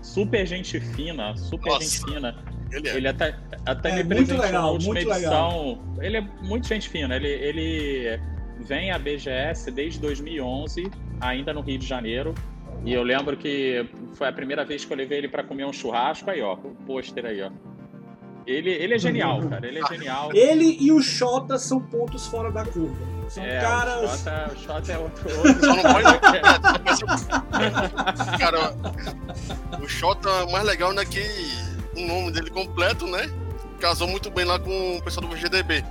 super gente fina, super Nossa, gente fina. Ele, é. ele até, até é, me presenteou legal, na última edição. Legal. Ele é muito gente fina. Ele, ele vem à BGS desde 2011, ainda no Rio de Janeiro. E eu lembro que foi a primeira vez que eu levei ele para comer um churrasco. Aí, ó, o pôster aí, ó. Ele, ele é genial, cara. Ele é genial. Ele e o Xota são pontos fora da curva. São é, caras. O Xota, o Xota é outro. outro. Só não pode. cara, o Xota, o mais legal, né? Que o nome dele completo, né? Casou muito bem lá com o pessoal do VGDB.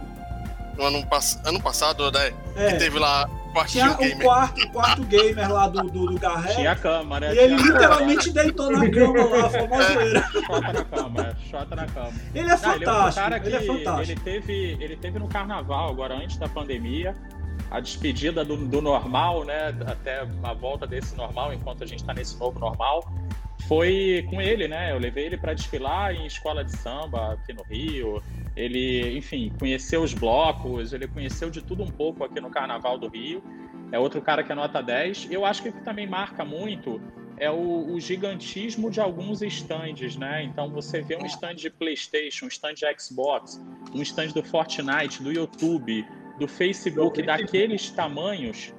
No ano, pass... ano passado, né? É. Que teve lá tinha o quarto, o quarto gamer lá do, do, do Garré. Tinha a cama, né? E ele literalmente deitou na cama lá, famoseira. *laughs* Chota na cama, chota na cama. Ele é fantástico. Não, ele, é um ele é fantástico. Ele teve, ele teve no carnaval, agora antes da pandemia, a despedida do, do normal, né? Até a volta desse normal, enquanto a gente está nesse novo normal foi com ele, né? Eu levei ele para desfilar em escola de samba aqui no Rio. Ele, enfim, conheceu os blocos, ele conheceu de tudo um pouco aqui no Carnaval do Rio. É outro cara que é nota 10. Eu acho que o que também marca muito é o, o, gigantismo de alguns stands, né? Então você vê um stand de PlayStation, um stand de Xbox, um stand do Fortnite, do YouTube, do Facebook, daqueles tamanhos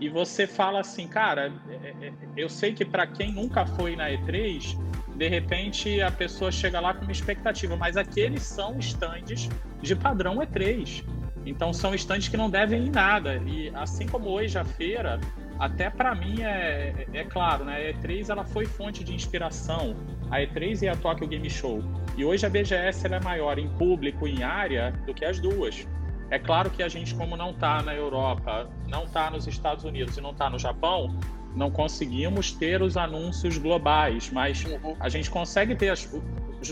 e você fala assim, cara, é, é, eu sei que para quem nunca foi na E3, de repente a pessoa chega lá com uma expectativa, mas aqueles são stands de padrão E3. Então são stands que não devem ir nada. E assim como hoje a feira, até para mim é, é, é, claro, né? A E3 ela foi fonte de inspiração. A E3 e a Tokyo Game Show. E hoje a BGS ela é maior em público, em área, do que as duas. É claro que a gente, como não está na Europa, não está nos Estados Unidos e não está no Japão, não conseguimos ter os anúncios globais, mas uhum. a gente consegue ter as,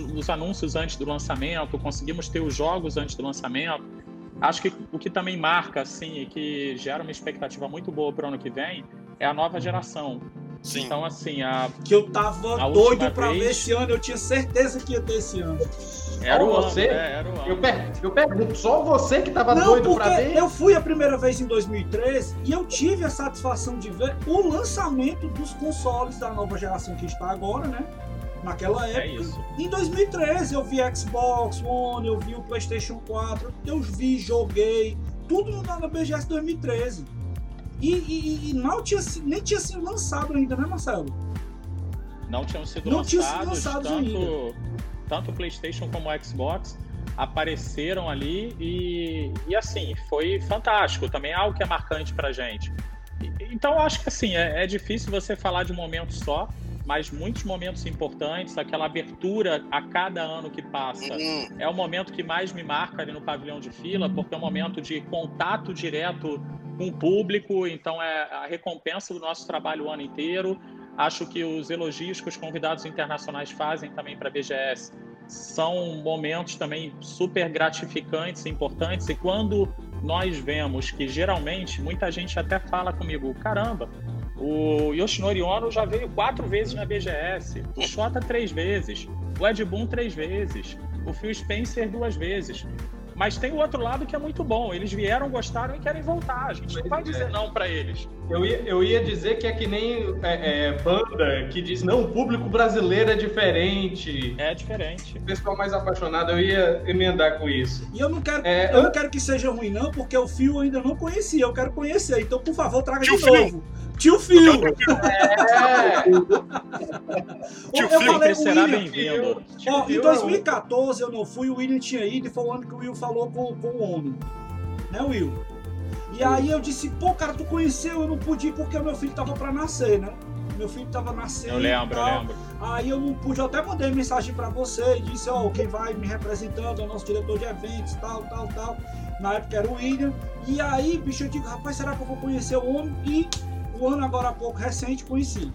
os anúncios antes do lançamento, conseguimos ter os jogos antes do lançamento. Acho que o que também marca, assim, e que gera uma expectativa muito boa para o ano que vem é a nova geração. Sim. Então, assim, a. Que eu tava doido para vez... ver esse ano, eu tinha certeza que ia ter esse ano. Era o você? Ano, né? era o ano. Eu, per eu pergunto, só você que tava Não, doido pra ver? Eu fui a primeira vez em 2013 e eu tive a satisfação de ver o lançamento dos consoles da nova geração que está agora, né? Naquela é época. É em 2013 eu vi Xbox One, eu vi o PlayStation 4, eu vi, joguei, tudo na BGS 2013. E, e, e não tinha, nem tinha sido lançado ainda, né, Marcelo? Não tinham sido não lançados, tinha sido lançados tanto... ainda tanto o PlayStation como o Xbox apareceram ali e, e assim, foi fantástico. Também é algo que é marcante pra gente. Então, eu acho que assim, é, é difícil você falar de um momento só, mas muitos momentos importantes, aquela abertura a cada ano que passa, uhum. é o momento que mais me marca ali no pavilhão de fila, porque é um momento de contato direto com o público, então é a recompensa do nosso trabalho o ano inteiro. Acho que os elogios que os convidados internacionais fazem também para a BGS são momentos também super gratificantes importantes. E quando nós vemos que geralmente muita gente até fala comigo: caramba, o Yoshinori Ono já veio quatro vezes na BGS, o Shota três vezes, o Ed Boon três vezes, o Phil Spencer duas vezes. Mas tem o outro lado que é muito bom. Eles vieram, gostaram e querem voltar. A gente não vai dizer não para eles. Eu ia, eu ia dizer que é que nem é, é, banda que diz, não, o público brasileiro é diferente. É diferente. O pessoal mais apaixonado, eu ia emendar com isso. E eu não quero, é, eu não quero que seja ruim, não, porque o Fio eu ainda não conhecia. Eu quero conhecer. Então, por favor, traga de novo. Tio Phil! É. Tio Phil, será bem-vindo. Em 2014 eu não fui, o William tinha ido e foi o ano que o Will falou com, com o homem. Né, Will? E aí eu disse, pô, cara, tu conheceu, eu não pude ir porque meu filho tava pra nascer, né? Meu filho tava nascendo. Eu lembro, eu lembro. Aí eu não pude, eu até mandei mensagem pra você e disse, ó, oh, quem vai me representando é o nosso diretor de eventos, tal, tal, tal. Na época era o William. E aí, bicho, eu digo, rapaz, será que eu vou conhecer o homem? E ano agora há pouco recente conheci.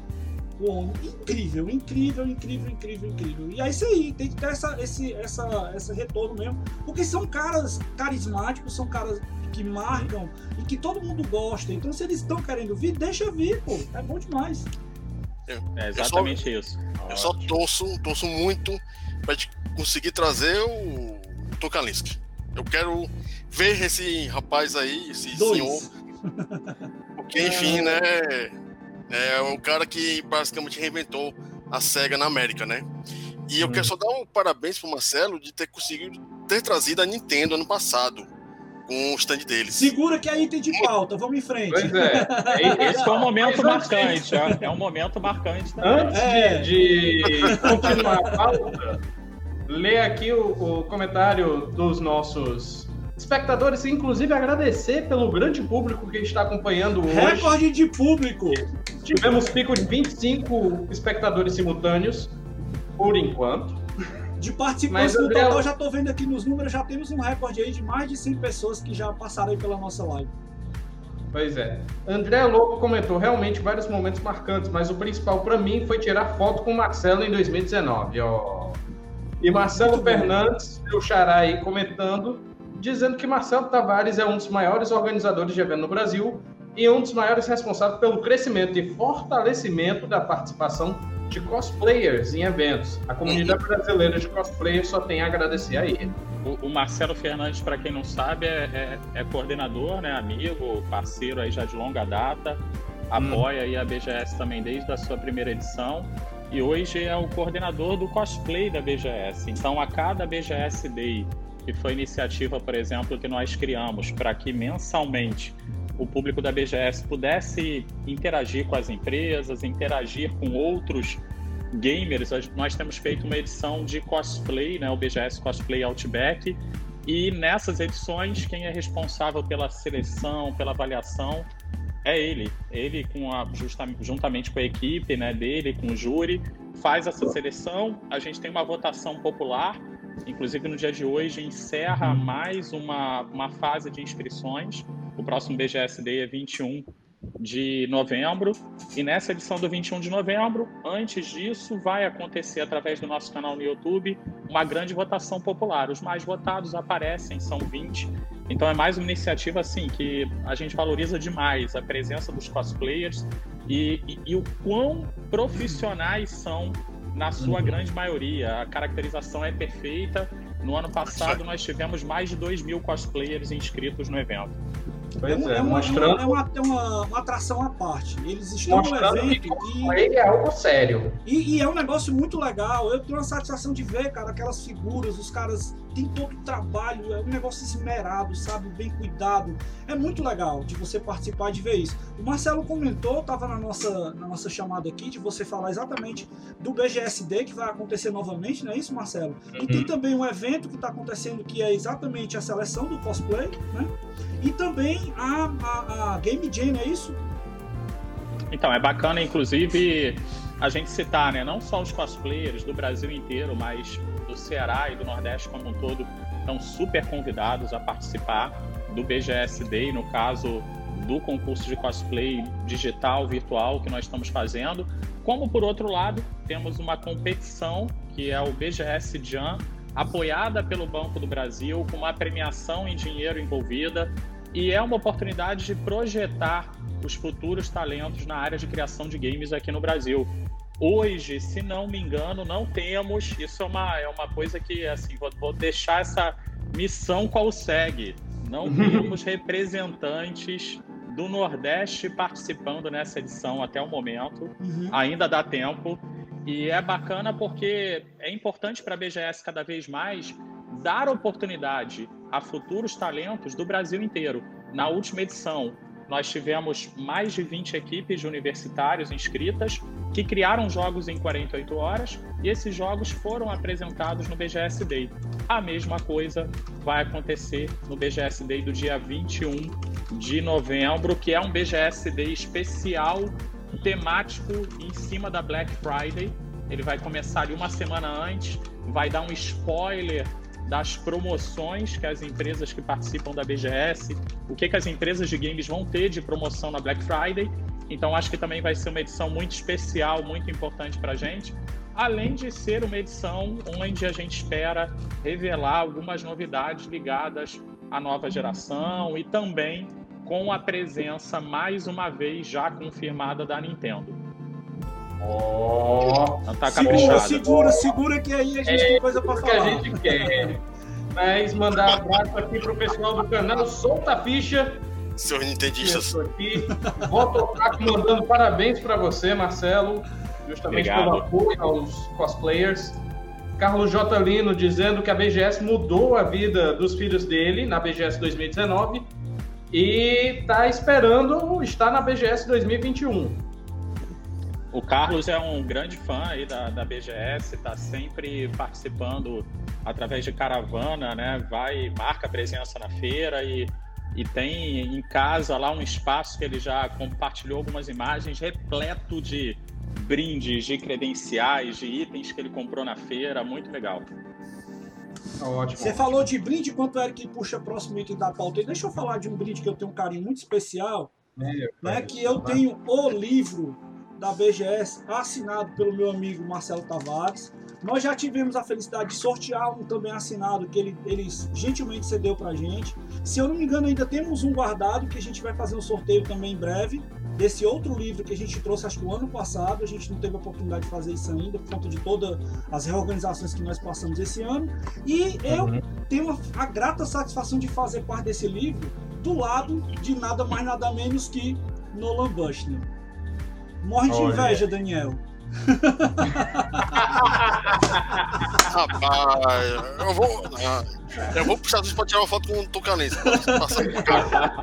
O homem incrível, incrível, incrível, incrível, incrível. E é isso aí, tem que ter essa, esse, essa, esse retorno mesmo. Porque são caras carismáticos, são caras que marcam e que todo mundo gosta. Então, se eles estão querendo vir, deixa vir, pô. É bom demais. é exatamente eu só, isso. Eu só torço, torço muito para conseguir trazer o Tokalinski. Eu quero ver esse rapaz aí, esse Dois. senhor. *laughs* Porque, enfim, né? É um cara que basicamente reinventou a SEGA na América, né? E eu hum. quero só dar um parabéns pro Marcelo de ter conseguido ter trazido a Nintendo ano passado com o stand deles. Segura que é item de pauta, vamos em frente. Pois é. *laughs* Esse foi um momento marcante, é um momento marcante também. Antes é. de, de continuar a pauta, ler aqui o, o comentário dos nossos espectadores, inclusive agradecer pelo grande público que está acompanhando hoje. Recorde de público! Tivemos pico de 25 espectadores simultâneos, por enquanto. De participantes no total, já estou vendo aqui nos números, já temos um recorde aí de mais de 100 pessoas que já passaram pela nossa live. Pois é. André Lobo comentou realmente vários momentos marcantes, mas o principal para mim foi tirar foto com o Marcelo em 2019. Ó. E Marcelo Fernandes, meu xará aí, comentando, dizendo que Marcelo Tavares é um dos maiores organizadores de evento no Brasil e um dos maiores responsáveis pelo crescimento e fortalecimento da participação de cosplayers em eventos. A comunidade brasileira de cosplayers só tem a agradecer a ele. O, o Marcelo Fernandes, para quem não sabe, é, é, é, coordenador, né, amigo, parceiro aí já de longa data, apoia hum. aí a BGS também desde a sua primeira edição e hoje é o coordenador do cosplay da BGS. Então, a cada BGS Day, que foi iniciativa, por exemplo, que nós criamos para que mensalmente o público da BGS pudesse interagir com as empresas, interagir com outros gamers. Nós temos feito uma edição de cosplay, né, o BGS Cosplay Outback, e nessas edições quem é responsável pela seleção, pela avaliação é ele. Ele com a juntamente com a equipe, né, dele, com o júri, faz essa seleção. A gente tem uma votação popular Inclusive, no dia de hoje, encerra mais uma, uma fase de inscrições. O próximo BGSD é 21 de novembro. E nessa edição do 21 de novembro, antes disso, vai acontecer através do nosso canal no YouTube uma grande votação popular. Os mais votados aparecem, são 20. Então é mais uma iniciativa assim que a gente valoriza demais a presença dos cosplayers e, e, e o quão profissionais são na sua uhum. grande maioria. A caracterização é perfeita. No ano passado, nós tivemos mais de 2 mil cosplayers inscritos no evento. Pois é, é, é, mostrando... é, uma, é uma, uma, atração à parte. Eles estão mostrando no evento e é algo sério. E, e, é um negócio muito legal. Eu tenho a satisfação de ver, cara, aquelas figuras, os caras têm todo o trabalho, é um negócio esmerado, sabe, bem cuidado. É muito legal de você participar de ver isso. O Marcelo comentou, estava na nossa, na nossa chamada aqui, de você falar exatamente do BGSD que vai acontecer novamente, não é isso, Marcelo? Uhum. E tem também um evento que está acontecendo que é exatamente a seleção do cosplay, né? E também a, a, a Game Jam, não é isso? Então, é bacana, inclusive, a gente citar, né? Não só os cosplayers do Brasil inteiro, mas do Ceará e do Nordeste como um todo estão super convidados a participar do BGS Day, no caso do concurso de cosplay digital, virtual que nós estamos fazendo. Como, por outro lado, temos uma competição que é o BGS Jam, apoiada pelo Banco do Brasil, com uma premiação em dinheiro envolvida, e é uma oportunidade de projetar os futuros talentos na área de criação de games aqui no Brasil. Hoje, se não me engano, não temos. Isso é uma, é uma coisa que, assim, vou, vou deixar essa missão qual segue. Não temos representantes do Nordeste participando nessa edição até o momento. Uhum. Ainda dá tempo. E é bacana porque é importante para a BGS cada vez mais dar oportunidade a futuros talentos do Brasil inteiro. Na última edição, nós tivemos mais de 20 equipes de universitários inscritas que criaram jogos em 48 horas e esses jogos foram apresentados no BGS Day. A mesma coisa vai acontecer no BGS Day do dia 21 de novembro, que é um BGS Day especial temático em cima da Black Friday. Ele vai começar ali uma semana antes, vai dar um spoiler das promoções que as empresas que participam da BGS, o que, que as empresas de games vão ter de promoção na Black Friday. Então, acho que também vai ser uma edição muito especial, muito importante para a gente. Além de ser uma edição onde a gente espera revelar algumas novidades ligadas à nova geração e também com a presença, mais uma vez, já confirmada da Nintendo. Não tá Segura, segura, segura que aí a gente É tem coisa pra o que a falar. gente quer. Mas mandar abraço aqui pro pessoal do canal Solta a Ficha. Seus que nintendistas. eu tô aqui. Voto Otaku mandando parabéns para você, Marcelo, justamente Obrigado. pelo apoio aos cosplayers. Carlos J. Lino dizendo que a BGS mudou a vida dos filhos dele na BGS 2019 e tá esperando estar na BGS 2021. O Carlos é um grande fã aí da, da BGS, está sempre participando através de caravana, né? Vai, marca presença na feira e, e tem em casa lá um espaço que ele já compartilhou algumas imagens repleto de brindes, de credenciais, de itens que ele comprou na feira, muito legal. Ótimo. Você falou de brinde, enquanto o Eric puxa próximo item da pauta. Deixa eu falar de um brinde que eu tenho um carinho muito especial, né? Que eu tenho o livro da BGS assinado pelo meu amigo Marcelo Tavares. Nós já tivemos a felicidade de sortear um também assinado que ele, ele gentilmente cedeu pra gente. Se eu não me engano, ainda temos um guardado que a gente vai fazer um sorteio também em breve. Desse outro livro que a gente trouxe, acho que o ano passado, a gente não teve a oportunidade de fazer isso ainda, por conta de todas as reorganizações que nós passamos esse ano. E eu Uhum. tenho a, a grata satisfação de fazer parte desse livro do lado de nada mais nada menos que Nolan Bushnell. Morre de Olha. inveja, Daniel. *laughs* Rapaz, eu vou. Eu vou puxar pra tirar uma foto com um tucanense. Cá.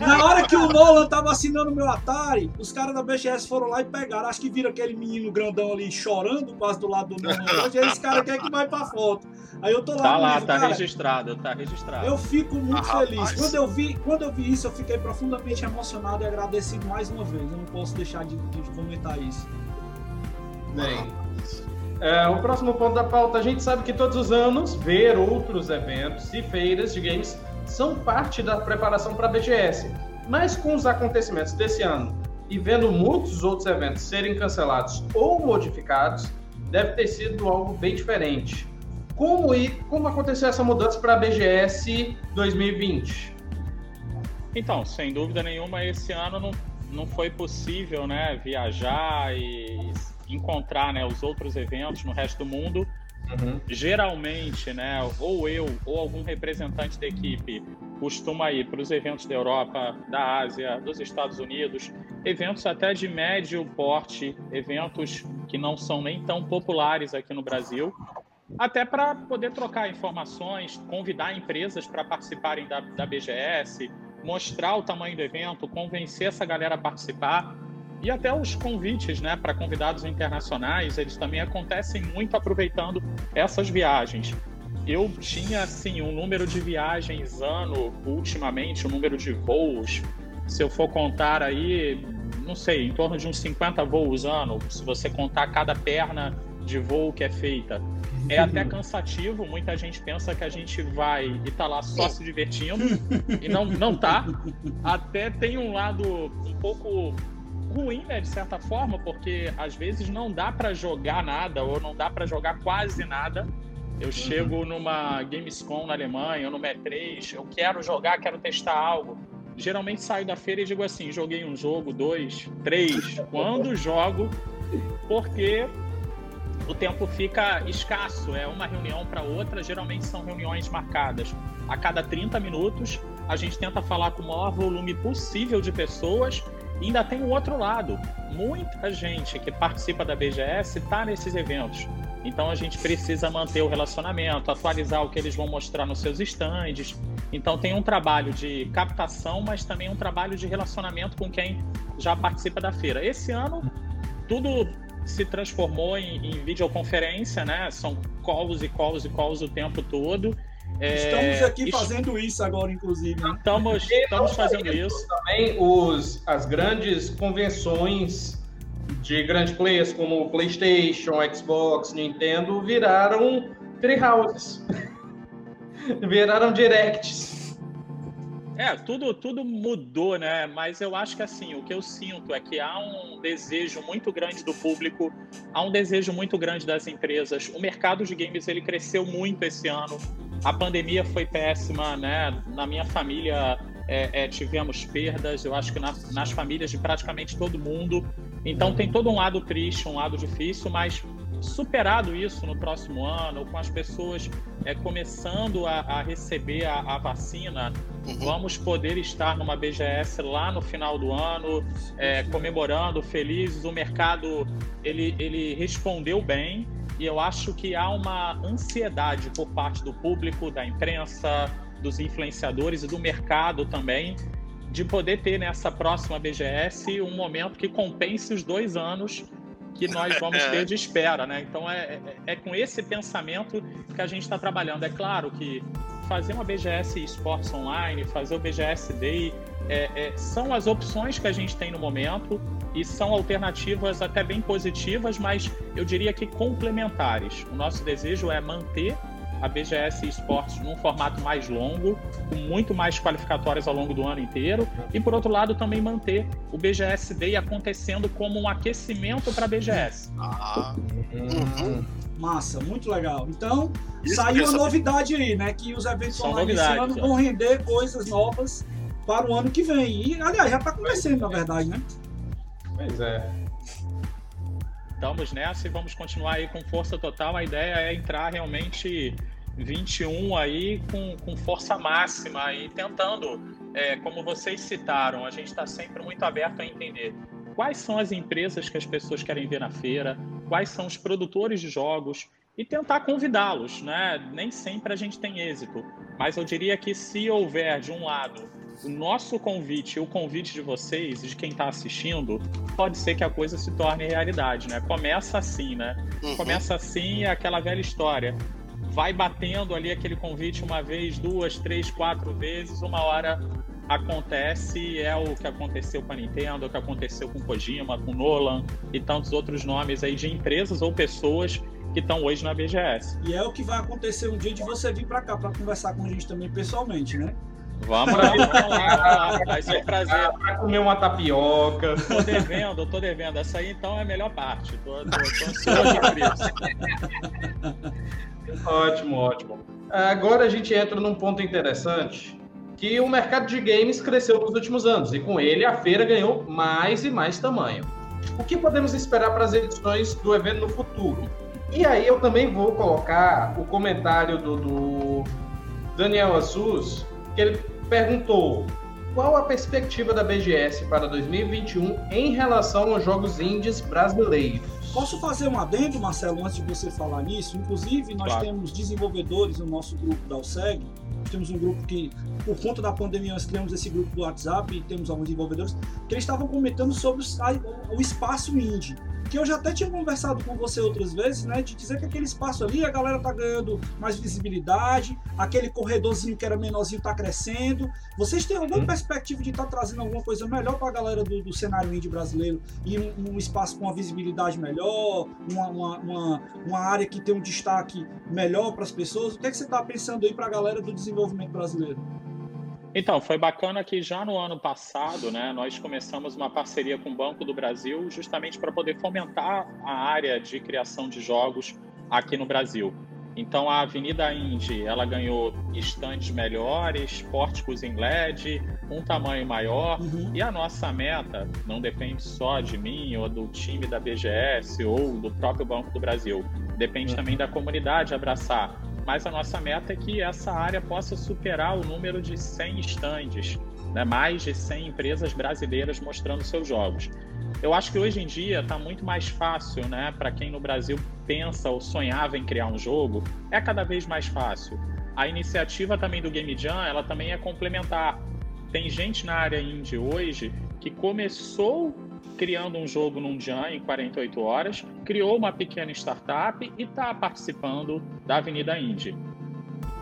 *laughs* Na hora que o Nolan tava assinando meu Atari, os caras da BGS foram lá e pegaram. Acho que viram aquele menino grandão ali chorando quase do lado do Nolan. Hoje esse cara quer que vai pra foto. Aí eu tô lá Tá lá, livro, tá cara, registrado, tá registrado. Eu fico muito Ah, feliz. Quando eu, vi, quando eu vi isso, eu fiquei profundamente emocionado e agradecido mais uma vez. Eu não posso deixar de, de comentar isso. Bem, é, o próximo ponto da pauta, a gente sabe que todos os anos ver outros eventos e feiras de games são parte da preparação para a BGS. Mas com os acontecimentos desse ano e vendo muitos outros eventos serem cancelados ou modificados, deve ter sido algo bem diferente. Como, e, como aconteceu essa mudança para a BGS 2020? Então, sem dúvida nenhuma, esse ano não, não foi possível né, viajar e encontrar né, os outros eventos no resto do mundo. Geralmente, né, ou eu ou algum representante da equipe costuma ir para os eventos da Europa, da Ásia, dos Estados Unidos, eventos até de médio porte, eventos que não são nem tão populares aqui no Brasil, até para poder trocar informações, convidar empresas para participarem da, da BGS, mostrar o tamanho do evento, convencer essa galera a participar. E até os convites né, para convidados internacionais, eles também acontecem muito aproveitando essas viagens. Eu tinha assim um número de viagens ano, ultimamente, um número de voos. Se eu for contar aí, não sei, em torno de uns 50 voos ano, se você contar cada perna de voo que é feita. É até *laughs* cansativo, muita gente pensa que a gente vai e tá lá só se divertindo, e não, não tá. *laughs* Até tem um lado um pouco ruim, né, de certa forma, porque às vezes não dá para jogar nada ou não dá para jogar quase nada. Eu chego numa Gamescom na Alemanha, ou no E3, eu quero jogar, quero testar algo. Geralmente saio da feira e digo assim: joguei um jogo, dois, três. Quando jogo, porque o tempo fica escasso, é uma reunião para outra, geralmente são reuniões marcadas a cada 30 minutos. A gente tenta falar com o maior volume possível de pessoas. Ainda tem o outro lado. Muita gente que participa da BGS está nesses eventos. Então a gente precisa manter o relacionamento, atualizar o que eles vão mostrar nos seus estandes. Então tem um trabalho de captação, mas também um trabalho de relacionamento com quem já participa da feira. Esse ano tudo se transformou em, em videoconferência, né? São calls e calls e calls o tempo todo. Estamos aqui isso- fazendo isso agora, inclusive. Né? Estamos, estamos fazendo isso. Também os, as grandes convenções de grandes players como PlayStation, Xbox, Nintendo viraram treehouses. *laughs* viraram directs. É, tudo, tudo mudou, né? Mas eu acho que assim, o que eu sinto é que há um desejo muito grande do público, há um desejo muito grande das empresas. O mercado de games ele cresceu muito esse ano. A pandemia foi péssima, né? Na minha família é, é, tivemos perdas. Eu acho que na- nas famílias de praticamente todo mundo. Então tem todo um lado triste, um lado difícil, mas superado isso no próximo ano, com as pessoas é, começando a, a receber a, a, vacina, uhum. vamos poder estar numa BGS lá no final do ano, é, comemorando, felizes. O mercado ele, ele respondeu bem e eu acho que há uma ansiedade por parte do público, da imprensa, dos influenciadores e do mercado também de poder ter nessa próxima BGS um momento que compense os dois anos que nós vamos ter *laughs* de espera, né? Então é, é, é com esse pensamento que a gente está trabalhando. É claro que fazer uma BGS Esports Online, fazer o BGS Day, é, é, são as opções que a gente tem no momento e são alternativas até bem positivas, mas eu diria que complementares. O nosso desejo é manter a BGS Esportes num formato mais longo, com muito mais qualificatórias ao longo do ano inteiro, e por outro lado também manter o BGS Day acontecendo como um aquecimento para a BGS. Ah. Uhum. Massa, muito legal. Então, Isso saiu uma novidade aí, né? Que os eventos São online esse ano vão render coisas novas para o ano que vem. E, aliás, já está acontecendo, na verdade, né? Pois é. Estamos nessa e vamos continuar aí com força total. A ideia é entrar realmente 21 aí com, com força máxima e tentando, é, como vocês citaram, a gente está sempre muito aberto a entender quais são as empresas que as pessoas querem ver na feira, quais são os produtores de jogos e tentar convidá-los, né? Nem sempre a gente tem êxito, mas eu diria que se houver de um lado o nosso convite o convite de vocês, de quem está assistindo, pode ser que a coisa se torne realidade, né? Começa assim, né? Uhum. Começa assim, é aquela velha história vai batendo ali aquele convite uma vez, duas, três, quatro vezes, uma hora acontece, é o que aconteceu com a Nintendo, é o que aconteceu com Kojima, com Nolan e tantos outros nomes aí de empresas ou pessoas que estão hoje na BGS. E é o que vai acontecer um dia de você vir para cá para conversar com a gente também pessoalmente, né? Vamos lá, vamos *laughs* lá. Vai ser um prazer. Pra comer uma tapioca. Tô devendo, tô devendo. Essa aí então é a melhor parte. Tô, tô, tô ansioso por isso. Ótimo, ótimo. Agora a gente entra num ponto interessante, que o mercado de games cresceu nos últimos anos e com ele a feira ganhou mais e mais tamanho. O que podemos esperar para as edições do evento no futuro? E aí eu também vou colocar o comentário do, do Daniel Assus, que ele perguntou qual a perspectiva da BGS para 2021 em relação aos jogos indies brasileiros. Posso fazer um adendo, Marcelo, antes de você falar nisso? Inclusive, nós claro. temos desenvolvedores no nosso grupo da OSEG. Nós temos um grupo que, por conta da pandemia, nós criamos esse grupo do WhatsApp e temos alguns desenvolvedores que eles estavam comentando sobre o espaço indie que eu já até tinha conversado com você outras vezes, né, de dizer que aquele espaço ali a galera tá ganhando mais visibilidade, aquele corredorzinho que era menorzinho tá crescendo. Vocês têm alguma hum. perspectiva de estar tá trazendo alguma coisa melhor para a galera do, do, cenário indie brasileiro e um, um, espaço com uma visibilidade melhor, uma, uma, uma, uma área que tem um destaque melhor para as pessoas? O que, é que você está pensando aí para a galera do desenvolvimento brasileiro? Então, foi bacana que já no ano passado, né, nós começamos uma parceria com o Banco do Brasil justamente para poder fomentar a área de criação de jogos aqui no Brasil. Então, a Avenida Indy, ela ganhou estandes melhores, pórticos em LED, um tamanho maior, uhum. e a nossa meta não depende só de mim ou do time da BGS ou do próprio Banco do Brasil, depende uhum. também da comunidade abraçar mas a nossa meta é que essa área possa superar o número de 100 estandes, né? mais de 100 empresas brasileiras mostrando seus jogos. Eu acho que hoje em dia está muito mais fácil, né, para quem no Brasil pensa ou sonhava em criar um jogo, é cada vez mais fácil. A iniciativa também do Game Jam, ela também é complementar. Tem gente na área indie hoje que começou criando um jogo num Jam em 48 horas, criou uma pequena startup e está participando da Avenida Indie.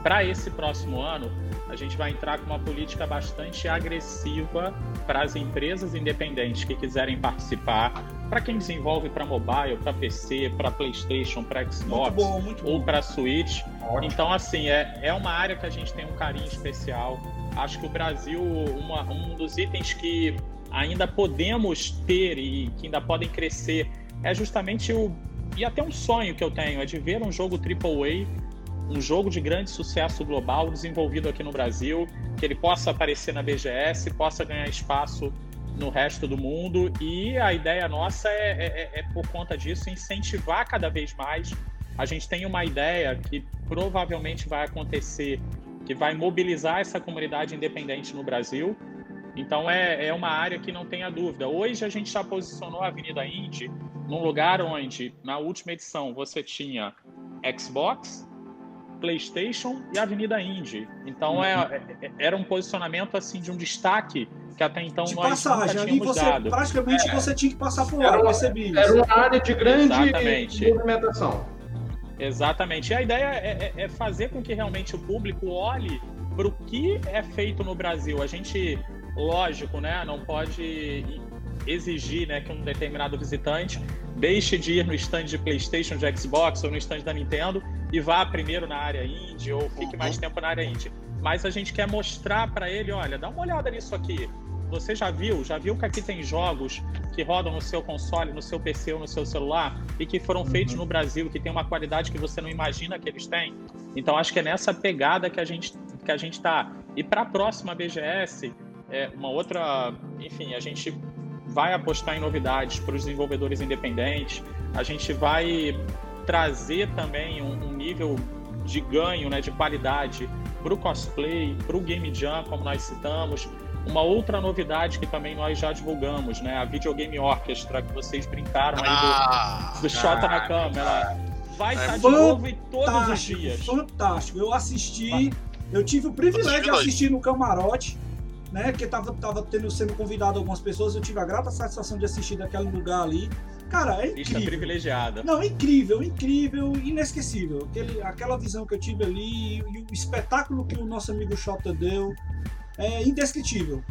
Para esse próximo ano, a gente vai entrar com uma política bastante agressiva para as empresas independentes que quiserem participar, para quem desenvolve para mobile, para PC, para PlayStation, para Xbox muito bom, muito ou para Switch. Ótimo. Então, assim, é, é uma área que a gente tem um carinho especial. Acho que o Brasil, uma, um dos itens que ainda podemos ter e que ainda podem crescer é justamente o e até um sonho que eu tenho é de ver um jogo AAA, um jogo de grande sucesso global desenvolvido aqui no Brasil, que ele possa aparecer na BGS, possa ganhar espaço no resto do mundo e a ideia nossa é, é, é, por conta disso incentivar cada vez mais. A gente tem uma ideia que provavelmente vai acontecer, que vai mobilizar essa comunidade independente no Brasil. Então é, é uma área que não tenha dúvida. Hoje a gente já posicionou a Avenida Indy num lugar onde, na última edição, você tinha Xbox, PlayStation e Avenida Indy. Então é, uhum. é, era um posicionamento assim de um destaque que até então de nós passagem, ali você dado. praticamente é. você tinha que passar por lá, era, percebi Era uma área de grande Exatamente. movimentação. Exatamente. E a ideia é, é, é fazer com que realmente o público olhe para o que é feito no Brasil. A gente, lógico, né, não pode exigir né, que um determinado visitante deixe de ir no stand de PlayStation, de Xbox ou no stand da Nintendo e vá primeiro na área indie ou fique mais uhum. tempo na área indie. Mas a gente quer mostrar para ele, olha, dá uma olhada nisso aqui. Você já viu? Já viu que aqui tem jogos que rodam no seu console, no seu PC ou no seu celular e que foram feitos uhum. no Brasil, que tem uma qualidade que você não imagina que eles têm? Então acho que é nessa pegada que a gente que a gente está. E para a próxima BGS, é uma outra, enfim, a gente vai apostar em novidades para os desenvolvedores independentes. A gente vai trazer também um, um nível de ganho, né, de qualidade para o cosplay, para o game jam, como nós citamos. Uma outra novidade que também nós já divulgamos, né, a videogame orchestra que vocês brincaram aí do, ah, do Shota na câmera. Vai estar é tá de novo em todos os dias. Fantástico. Eu assisti, eu tive o privilégio de assistir no camarote né? Que tava, tava tendo, sendo convidado algumas pessoas, eu tive a grata satisfação de assistir daquele lugar ali. Cara, é incrível. privilegiada. Não, incrível, incrível, inesquecível. Aquele, aquela visão que eu tive ali e o espetáculo que o nosso amigo Xota deu é indescritível.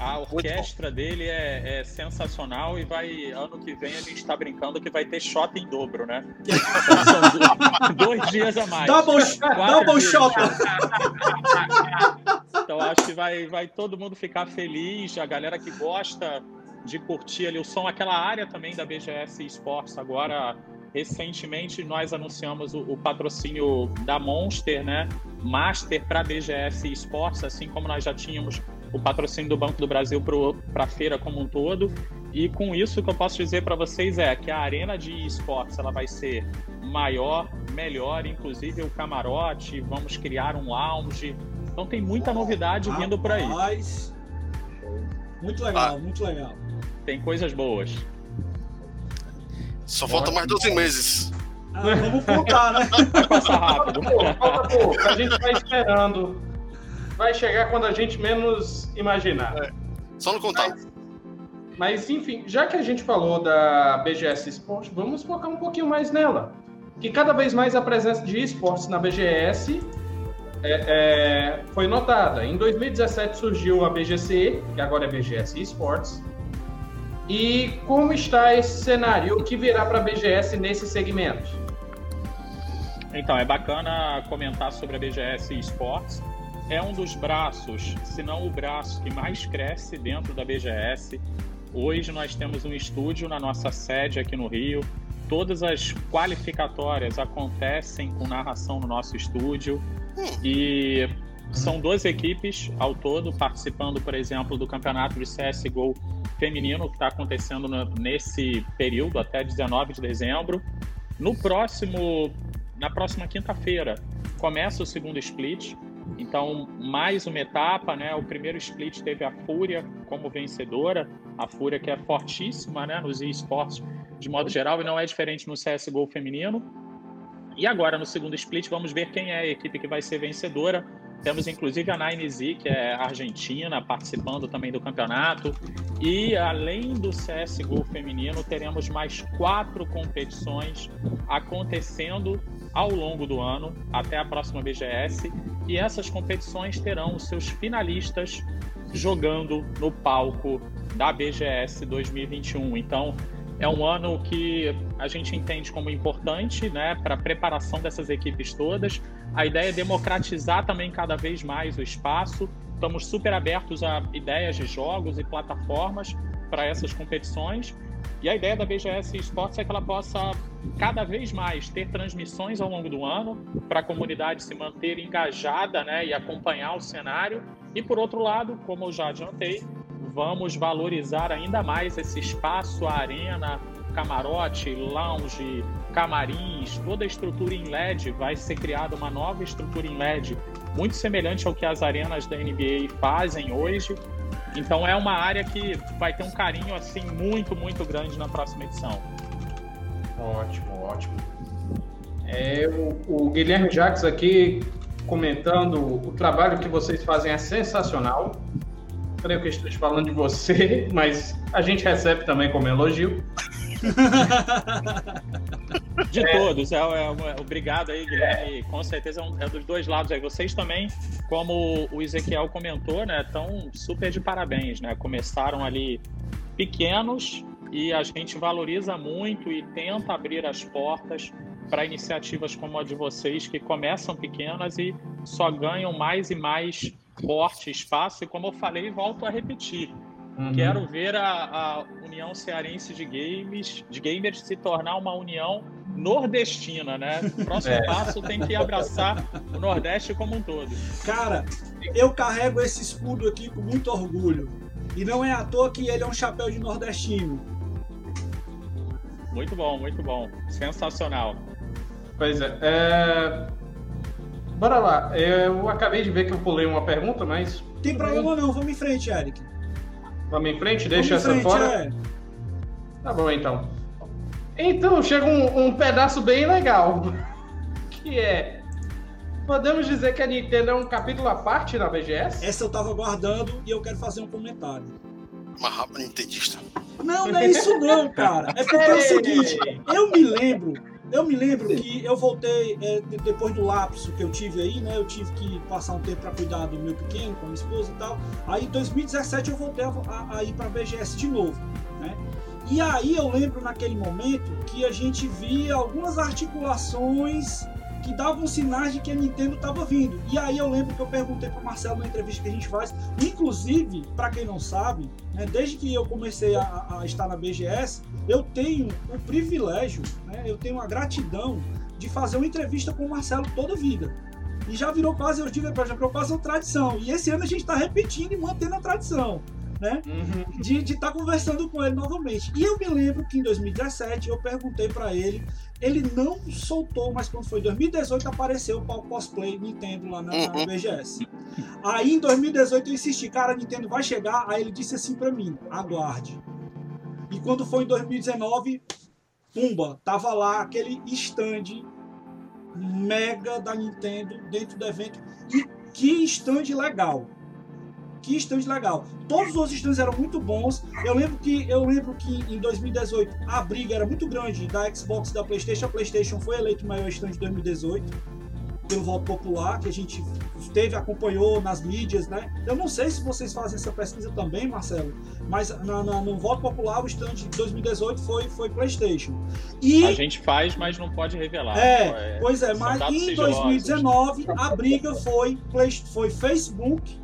A orquestra dele é, é, sensacional e vai ano que vem a gente está brincando que vai ter shot em dobro, né? *laughs* Dois dias a mais. Double, double shot. *laughs* Então acho que vai, vai todo mundo ficar feliz, a galera que gosta de curtir ali o som, aquela área também da BGS Esports agora recentemente nós anunciamos o, o, patrocínio da Monster, né? Master para BGS Esports, assim como nós já tínhamos o patrocínio do Banco do Brasil para a feira como um todo. E com isso, o que eu posso dizer para vocês é que a arena de esportes ela vai ser maior, melhor, inclusive o camarote, vamos criar um lounge. Então tem muita novidade ah, vindo por aí. Muito legal, ah, muito legal. Tem coisas boas. Só falta mais 12 meses. Ah, vamos contar, né? *laughs* Vai passar rápido. Falta pouco, a gente vai esperando vai chegar quando a gente menos imaginar. É. Só não contar. Mas, mas, enfim, já que a gente falou da BGS Esporte, vamos focar um pouquinho mais nela. Que cada vez mais a presença de esportes na BGS é, é, foi notada. Em 2017 surgiu a BGC, que agora é BGS Esports. E como está esse cenário? O que virá para a BGS nesse segmento? Então, é bacana comentar sobre a BGS Esports é um dos braços, se não o braço que mais cresce dentro da BGS. Hoje nós temos um estúdio na nossa sede aqui no Rio. Todas as qualificatórias acontecem com narração no nosso estúdio e são duas equipes ao todo participando, por exemplo, do campeonato de CSGO feminino que está acontecendo nesse período até 19 de dezembro. No próximo, na próxima quinta-feira começa o segundo split então, mais uma etapa, né? O primeiro split teve a Fúria como vencedora, a Fúria que é fortíssima, né, nos esportes de modo geral e não é diferente no CS:GO feminino. E agora no segundo split vamos ver quem é a equipe que vai ser vencedora. Temos inclusive a Nine Z, que é argentina, participando também do campeonato. E além do CSGO feminino, teremos mais quatro competições acontecendo ao longo do ano, até a próxima BGS. E essas competições terão os seus finalistas jogando no palco da BGS 2021. Então, é um ano que a gente entende como importante né, para a preparação dessas equipes todas. A ideia é democratizar também cada vez mais o espaço. Estamos super abertos a ideias de jogos e plataformas para essas competições. E a ideia da BGS Esportes é que ela possa cada vez mais ter transmissões ao longo do ano para a comunidade se manter engajada né, e acompanhar o cenário. E por outro lado, como eu já adiantei, vamos valorizar ainda mais esse espaço, a arena, camarote, lounge, camarins, toda a estrutura em LED. Vai ser criada uma nova estrutura em LED, muito semelhante ao que as arenas da NBA fazem hoje. Então é uma área que vai ter um carinho assim muito, muito grande na próxima edição. Ótimo, ótimo. É, o, o Guilherme Jacques aqui comentando o trabalho que vocês fazem é sensacional. Creio que estou falando de você, mas a gente recebe também como elogio. De é. todos, é, é, obrigado aí, Guilherme. É. Com certeza é, um, é, dos dois lados aí. Vocês também, como o Ezequiel comentou, né, estão super de parabéns, né? Começaram ali pequenos e a gente valoriza muito e tenta abrir as portas para iniciativas como a de vocês, que começam pequenas e só ganham mais e mais porte, espaço. E como eu falei, volto a repetir. Uhum. Quero ver a, a, União Cearense de Games, de gamers se tornar uma união nordestina, né? O próximo *laughs* é. passo tem que abraçar o Nordeste como um todo. Cara, eu carrego esse escudo aqui com muito orgulho. E não é à toa que ele é um chapéu de nordestino. Muito bom, muito bom. Sensacional. Pois é. é... Bora lá. Eu acabei de ver que eu pulei uma pergunta, mas. Tem problema não, vamos em frente, Eric. Vamos em frente? Deixa essa frente, fora? É. Tá bom, então. Então, chega um, um pedaço bem legal. *laughs* Que é Podemos dizer que a Nintendo é um capítulo à parte na BGS? Essa eu tava guardando e eu quero fazer um comentário. Uma rapa nintendista. Não, não é isso não, cara. É porque é o *laughs* seguinte, eu me lembro, eu me lembro que eu voltei é, depois do lapso que eu tive aí, né? Eu tive que passar um tempo para cuidar do meu pequeno, com a minha esposa e tal. Aí em 2017 eu voltei a, a, a ir para BGS de novo, né? E aí eu lembro naquele momento que a gente via algumas articulações que davam sinais de que a Nintendo estava vindo. E aí eu lembro que eu perguntei para Marcelo na entrevista que a gente faz, inclusive, para quem não sabe, né, desde que eu comecei a, a, estar na BGS, eu tenho o privilégio, né, eu tenho a gratidão de fazer uma entrevista com o Marcelo toda vida. E já virou quase, eu digo, já virou quase uma tradição. E esse ano a gente está repetindo e mantendo a tradição né? Uhum. De estar tá conversando com ele novamente. E eu me lembro que em 2017 eu perguntei para ele, ele não soltou, mas quando foi 2018 apareceu o cosplay Nintendo lá na, na uhum. BGS. Aí em 2018 eu insisti, cara, a Nintendo vai chegar. Aí ele disse assim para mim, aguarde. E quando foi em 2019, pumba, tava lá aquele stand mega da Nintendo dentro do evento. E que stand legal que stand legal. Todos os stands eram muito bons. Eu lembro que eu lembro que em 2018 a briga era muito grande da Xbox e da PlayStation. A PlayStation foi eleito o maior stand de 2018 pelo voto popular que a gente teve acompanhou nas mídias, né? Eu não sei se vocês fazem essa pesquisa também, Marcelo, mas na, na, no voto popular o stand de 2018 foi foi PlayStation. E a gente faz, mas não pode revelar. É, é pois é, mas em 2019 a briga foi foi Facebook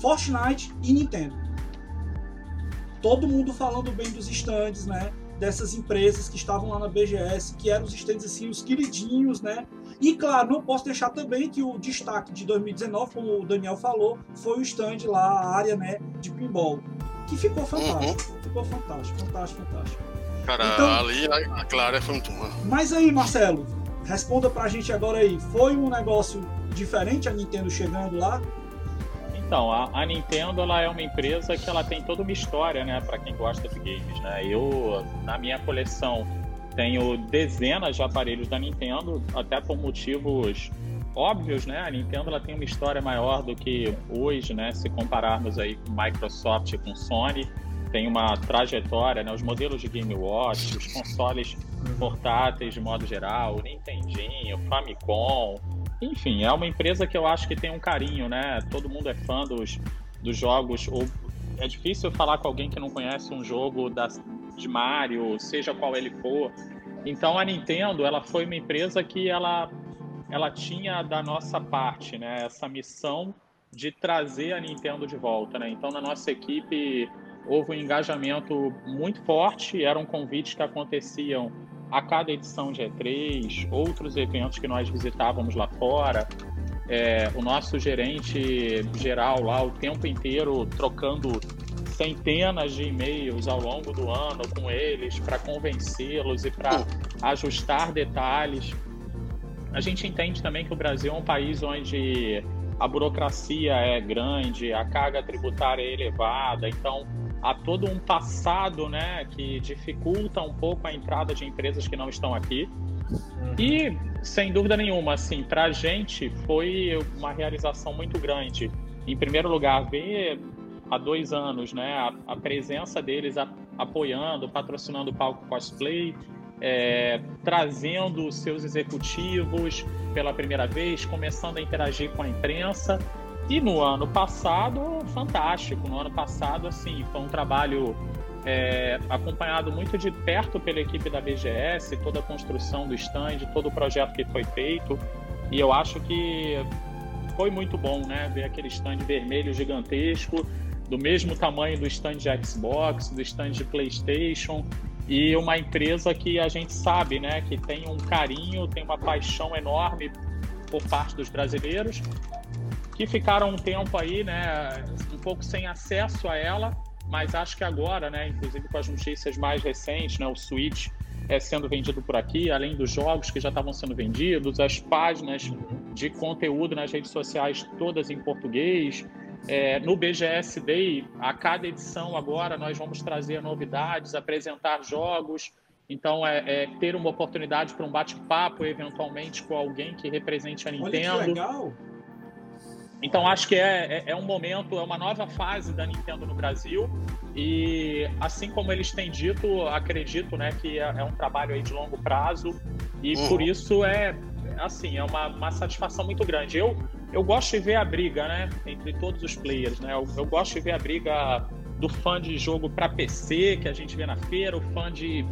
Fortnite e Nintendo. Todo mundo falando bem dos stands, né? Dessas empresas que estavam lá na BGS, que eram os stands assim, os queridinhos, né? E claro, não posso deixar também que o destaque de 2019, como o Daniel falou, foi o stand lá, a área né, de pinball. Que ficou uhum. fantástico. Uhum. Ficou fantástico, fantástico, fantástico. Cara, então, ali a Clara é fantasma. Mas aí, Marcelo, responda pra gente agora aí. Foi um negócio diferente a Nintendo chegando lá? Então, a, a, Nintendo ela é uma empresa que ela tem toda uma história, né, para quem gosta de games, né? Eu na minha coleção tenho dezenas de aparelhos da Nintendo, até por motivos óbvios, né? A Nintendo ela tem uma história maior do que hoje, né? Se compararmos aí com Microsoft e com Sony, tem uma trajetória, né? Os modelos de Game Watch, os consoles portáteis de modo geral, o Nintendinho, Famicom, enfim, é uma empresa que eu acho que tem um carinho, né? Todo mundo é fã dos, dos jogos. Ou é difícil falar com alguém que não conhece um jogo da, de Mario, seja qual ele for. Então a Nintendo, ela foi uma empresa que ela, ela tinha da nossa parte, né? Essa missão de trazer a Nintendo de volta, né? Então na nossa equipe houve um engajamento muito forte, eram convites que aconteciam a cada edição de E3, outros eventos que nós visitávamos lá fora, é, o nosso gerente geral lá o tempo inteiro trocando centenas de e-mails ao longo do ano com eles para convencê-los e para ajustar detalhes. A gente entende também que o Brasil é um país onde a burocracia é grande, a carga tributária é elevada, então há todo um passado né, que dificulta um pouco a entrada de empresas que não estão aqui. Uhum. E, sem dúvida nenhuma, assim, para a gente foi uma realização muito grande. Em primeiro lugar, ver há dois anos né, a, a presença deles a, apoiando, patrocinando o palco cosplay, é, trazendo seus executivos pela primeira vez, começando a interagir com a imprensa. E no ano passado, fantástico. No ano passado, assim, foi um trabalho é, acompanhado muito de perto pela equipe da BGS, toda a construção do stand, todo o projeto que foi feito. E eu acho que foi muito bom, né? Ver aquele stand vermelho gigantesco, do mesmo tamanho do stand de Xbox, do stand de PlayStation, e uma empresa que a gente sabe, né, que tem um carinho, tem uma paixão enorme por parte dos brasileiros, que ficaram um tempo aí, né, um pouco sem acesso a ela, mas acho que agora, né, inclusive com as notícias mais recentes, né, o Switch é sendo vendido por aqui, além dos jogos que já estavam sendo vendidos, as páginas de conteúdo nas redes sociais todas em português, é, no BGS Day, a cada edição agora nós vamos trazer novidades, apresentar jogos. Então, é, é ter uma oportunidade para um bate-papo, eventualmente, com alguém que represente a Nintendo. Olha que legal! Então, acho que é, é, é, um momento, é uma nova fase da Nintendo no Brasil. E, assim como eles têm dito, acredito né, que é, é um trabalho aí de longo prazo. E, uhum. por isso, é, assim, é uma, uma satisfação muito grande. Eu, eu gosto de ver a briga, né, entre todos os players, né? Eu, eu gosto de ver a briga do fã de jogo para PC que a gente vê na feira, o fã de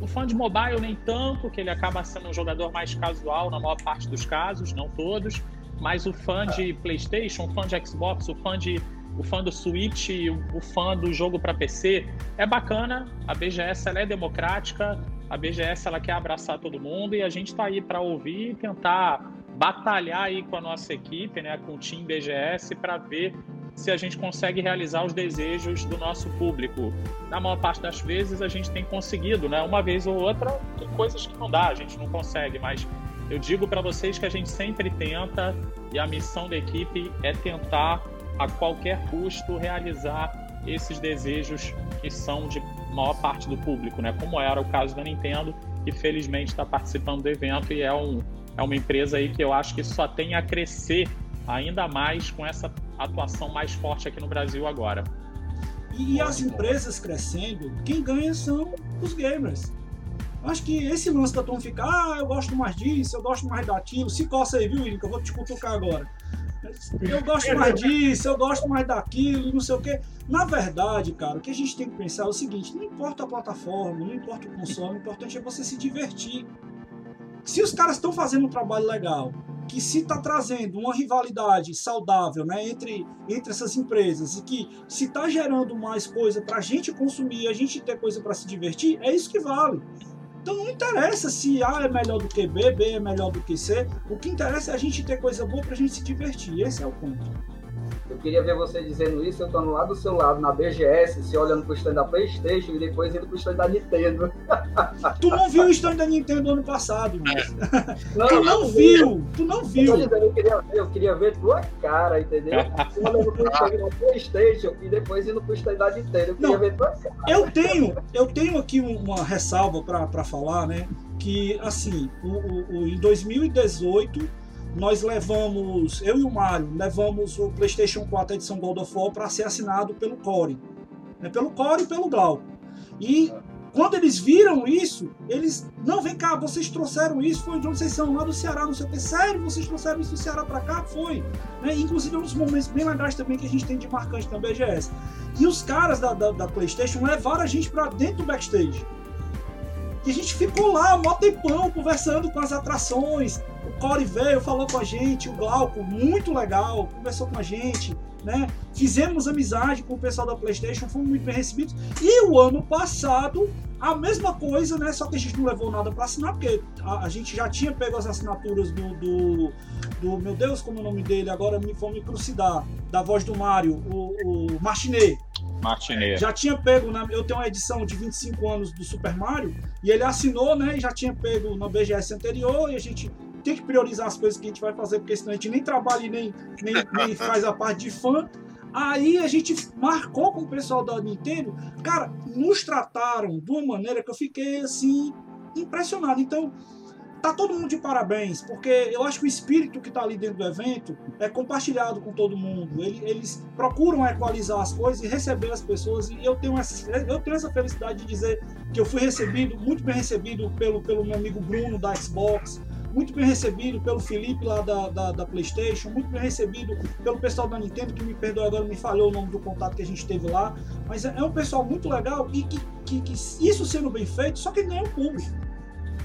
o fã de mobile nem tanto, que ele acaba sendo um jogador mais casual na maior parte dos casos, não todos, mas o fã de PlayStation, o fã de Xbox, o fã de o fã do Switch, o fã do jogo para PC, é bacana. A BGS ela é democrática, a BGS ela quer abraçar todo mundo e a gente está aí para ouvir e tentar batalhar aí com a nossa equipe, né, com o time BGS, para ver se a gente consegue realizar os desejos do nosso público. Na maior parte das vezes a gente tem conseguido, né? Uma vez ou outra, tem coisas que não dá, a gente não consegue, mas eu digo para vocês que a gente sempre tenta e a missão da equipe é tentar a qualquer custo realizar esses desejos que são de maior parte do público, né? Como era o caso da Nintendo, que felizmente está participando do evento e é um é uma empresa aí que eu acho que só tem a crescer ainda mais com essa atuação mais forte aqui no Brasil agora. E as empresas crescendo, quem ganha são os gamers. Acho que esse lance da turma ficar, ah, eu gosto mais disso, eu gosto mais daquilo, se coça aí, viu, que eu vou te cutucar agora. Eu gosto mais disso, eu gosto mais daquilo, não sei o quê. Na verdade, cara, o que a gente tem que pensar é o seguinte: não importa a plataforma, não importa o console, o importante é você se divertir. Se os caras estão fazendo um trabalho legal, que se está trazendo uma rivalidade saudável né, entre, entre essas empresas e que se está gerando mais coisa para a gente consumir, a gente ter coisa para se divertir, é isso que vale. Então não interessa se A é melhor do que B, B é melhor do que C. O que interessa é a gente ter coisa boa para a gente se divertir. Esse é o ponto. Eu queria ver você dizendo isso, eu estando lá do seu lado, na BGS, se olhando pro stand da Playstation e depois indo pro stand da Nintendo. *laughs* Tu não viu o stand da Nintendo ano passado, mas... *laughs* Não, tu não, não viu, tu não viu. Eu, eu, queria ver, eu queria ver tua cara, entendeu? *laughs* olhando pro stand da Playstation e depois indo pro stand da Nintendo. Eu queria não, ver tua cara. Eu tenho, eu tenho aqui uma ressalva para falar, né? Que, assim, o, o, o em 2018 nós levamos, eu e o Mário, levamos o PlayStation 4 edição God of War para ser assinado pelo Core. Né? Pelo Core e pelo Glauco. E quando eles viram isso, eles, não, vem cá, vocês trouxeram isso, foi de onde vocês são, lá do Ceará, não sei o que, sério, vocês trouxeram isso do Ceará para cá? Foi. Né? Inclusive é um dos momentos bem legais também que a gente tem de marcante na BGS. E os caras da, da, da PlayStation levaram a gente para dentro do backstage. E a gente ficou lá, mó tempão, conversando com as atrações, o Corey veio, falou com a gente, o Glauco, muito legal, conversou com a gente, né? Fizemos amizade com o pessoal da PlayStation, fomos muito bem recebidos. E o ano passado, a mesma coisa, né? Só que a gente não levou nada para assinar, porque a, a, gente já tinha pego as assinaturas do, do, do, Meu Deus, como é o nome dele? Agora me foi me crucidar, da voz do Mario, o, o Martinet. Martinet. Já tinha pego, na, eu tenho uma edição de 25 anos do Super Mario, e ele assinou, né? E já tinha pego na BGS anterior, e a gente tem que priorizar as coisas que a gente vai fazer, porque senão a gente nem trabalha e nem, nem, nem *laughs* faz a parte de fã. Aí a gente marcou com o pessoal da Nintendo, cara, nos trataram de uma maneira que eu fiquei assim impressionado. Então, tá todo mundo de parabéns, porque eu acho que o espírito que tá ali dentro do evento é compartilhado com todo mundo. Eles, procuram equalizar as coisas e receber as pessoas. E eu tenho, essa, eu tenho essa felicidade de dizer que eu fui recebido, muito bem recebido pelo, pelo meu amigo Bruno da Xbox, muito bem recebido pelo Felipe lá da, da, da, PlayStation, muito bem recebido pelo pessoal da Nintendo, que me perdoa agora, me falhou o nome do contato que a gente teve lá. Mas é, é um pessoal muito legal e que, que, que, isso sendo bem feito, só que nem é o público.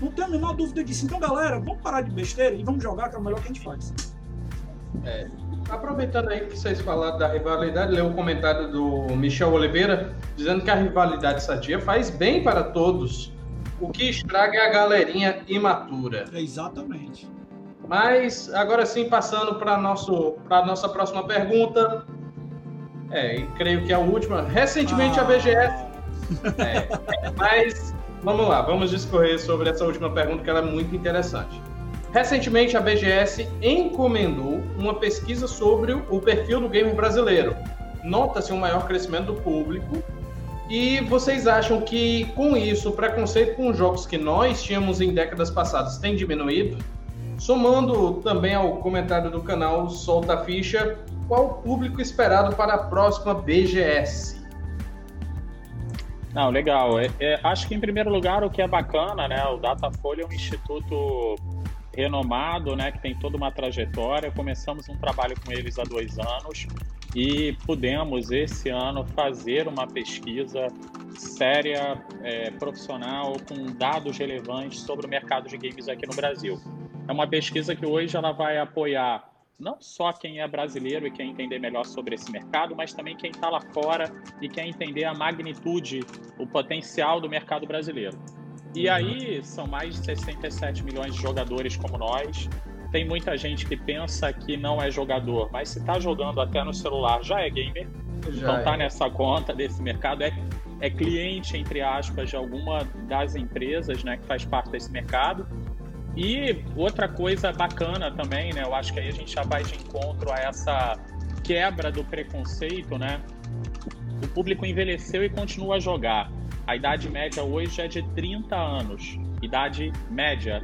Não tenho a menor dúvida disso. Então, galera, vamos parar de besteira e vamos jogar, que é o melhor que a gente faz. É, aproveitando aí que vocês falaram da rivalidade, leu o comentário do Michel Oliveira dizendo que a rivalidade sadia faz bem para todos o que estraga é a galerinha imatura. Exatamente. Mas agora sim, passando para a nossa próxima pergunta. É, e creio que é a última. Recentemente ah. a BGS. É, mas vamos lá, vamos discorrer sobre essa última pergunta que ela é muito interessante. Recentemente a BGS encomendou uma pesquisa sobre o perfil do gamer brasileiro. Nota-se um maior crescimento do público e vocês acham que com isso o preconceito com jogos que nós tínhamos em décadas passadas tem diminuído? Somando também ao comentário do canal Solta a Ficha, qual o público esperado para a próxima BGS? Não, legal. É, é, acho que em primeiro lugar o que é bacana, né? O Datafolha é um instituto renomado, né? Que tem toda uma trajetória. Começamos um trabalho com eles há dois anos e pudemos esse ano fazer uma pesquisa séria, é, profissional, com dados relevantes sobre o mercado de games aqui no Brasil. É uma pesquisa que hoje ela vai apoiar não só quem é brasileiro e quer entender melhor sobre esse mercado, mas também quem está lá fora e quer entender a magnitude, o potencial do mercado brasileiro. E aí são mais de 67 milhões de jogadores como nós, tem muita gente que pensa que não é jogador, mas se está jogando até no celular já é gamer. Já então está é. nessa conta desse mercado, é, é cliente, entre aspas, de alguma das empresas né, que faz parte desse mercado. E outra coisa bacana também, né? Eu acho que aí a gente já vai de encontro a essa quebra do preconceito, né? O público envelheceu e continua a jogar. A idade média hoje é de 30 anos, idade média.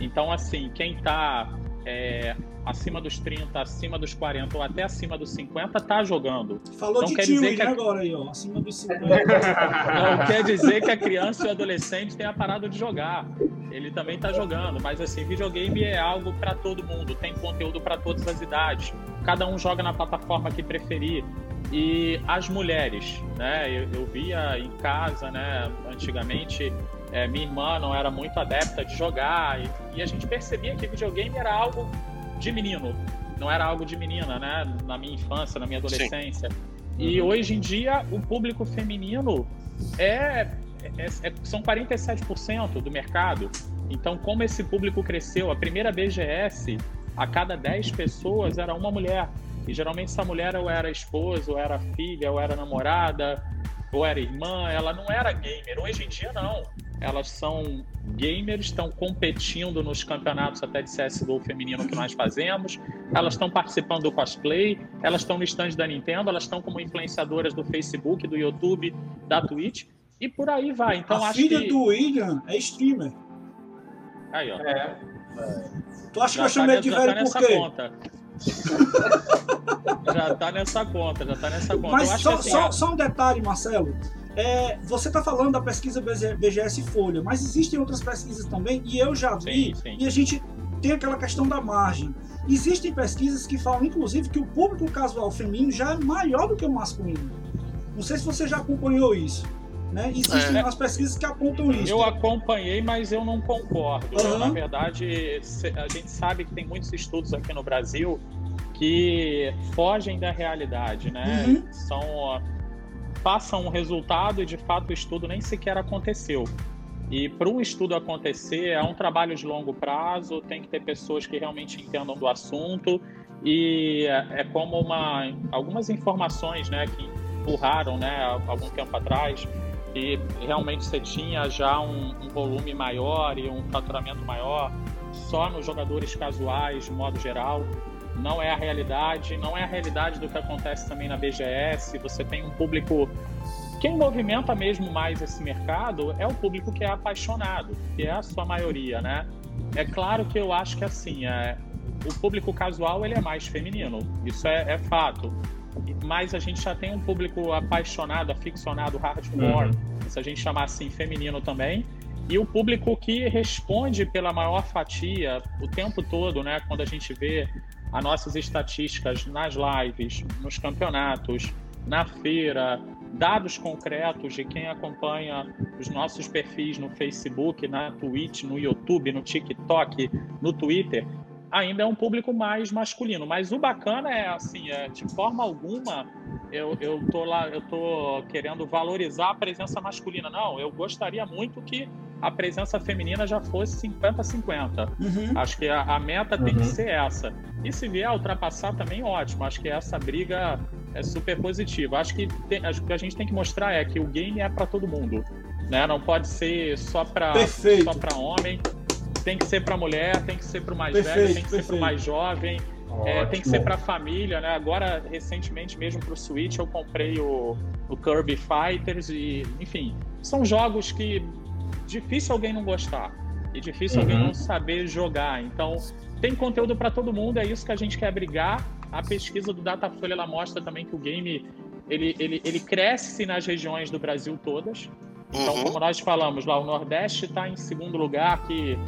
Então, assim, quem está é, acima dos 30, acima dos 40 ou até acima dos 50 tá jogando. Falou então, de quer tio dizer que a... agora aí, ó, acima dos 50. Não quer dizer que a criança e o adolescente tenha parado de jogar. Ele também tá jogando, mas assim, videogame é algo para todo mundo, tem conteúdo para todas as idades. Cada um joga na plataforma que preferir. E as mulheres, né? Eu, eu via em casa, né, antigamente é, minha irmã não era muito adepta de jogar e, e, a gente percebia que videogame era algo de menino, não era algo de menina, né? Na minha infância, na minha adolescência. Sim. E uhum. hoje em dia o público feminino é, é, é, são 47% do mercado. Então, como esse público cresceu, a primeira BGS, a cada 10 pessoas era uma mulher. E geralmente essa mulher ou era esposa, ou era filha, ou era namorada, ou era irmã, ela não era gamer. Hoje em dia, não elas são gamers, estão competindo nos campeonatos até de CSGO feminino que nós fazemos, elas estão participando do cosplay, elas estão no stand da Nintendo, elas estão como influenciadoras do Facebook, do YouTube, da Twitch, e por aí vai. Então, a acho filha que... do William é streamer. Aí, ó. É. Tu acha já que eu chamei tá, de velho por quê? Conta. *laughs* já tá nessa conta, já tá nessa conta. Mas só, assim, só, só um detalhe, Marcelo. É, você está falando da pesquisa BGS Folha, mas existem outras pesquisas também, e eu já vi, sim, sim. e a gente tem aquela questão da margem. Existem pesquisas que falam, inclusive, que o público casual feminino já é maior do que o masculino. Não sei se você já acompanhou isso. Né? Existem é, as pesquisas que apontam isso. Eu acompanhei, mas eu não concordo. Uhum. Na verdade, a gente sabe que tem muitos estudos aqui no Brasil que fogem da realidade, né? Uhum. São passam um resultado e de fato o estudo nem sequer aconteceu. E para um estudo acontecer é um trabalho de longo prazo, tem que ter pessoas que realmente entendam do assunto e é, é como uma algumas informações, né, que empurraram, né, algum tempo atrás, e realmente você tinha já um, um volume maior e um faturamento maior só nos jogadores casuais, de modo geral. Não é a realidade, não é a realidade do que acontece também na BGS. Você tem um público. Quem movimenta mesmo mais esse mercado é o público que é apaixonado, que é a sua maioria, né? É claro que eu acho que assim, é, o público casual ele é mais feminino, isso é, é fato. Mas a gente já tem um público apaixonado, aficionado, hardcore, uhum. se a gente chamar assim, feminino também. E o público que responde pela maior fatia o tempo todo, né? Quando a gente vê as nossas estatísticas nas lives, nos campeonatos, na feira, dados concretos de quem acompanha os nossos perfis no Facebook, na Twitch, no YouTube, no TikTok, no Twitter, ainda é um público mais masculino. Mas o bacana é assim, é, de forma alguma eu, eu tô lá, eu tô querendo valorizar a presença masculina. Não, eu gostaria muito que a presença feminina já fosse 50-50. Uhum. Acho que a, a meta uhum. tem que uhum. ser essa. E se vier a ultrapassar também, ótimo. Acho que essa briga é super positiva. Acho que tem, acho que a gente tem que mostrar é que o game é para todo mundo, né? Não pode ser só para só para homem. Tem que ser para mulher, tem que ser para o mais perfeito, velho, tem que perfeito. ser para o mais jovem. É, tem que ser para família, né? Agora, recentemente mesmo para o Switch, eu comprei o, o Kirby Fighters e, enfim, são jogos que difícil alguém não gostar e difícil uhum. alguém não saber jogar. Então, tem conteúdo para todo mundo, é isso que a gente quer brigar. A pesquisa do Datafolha ela mostra também que o game ele, ele, ele cresce nas regiões do Brasil todas. Então, uhum. como nós falamos lá, o Nordeste está em segundo lugar, que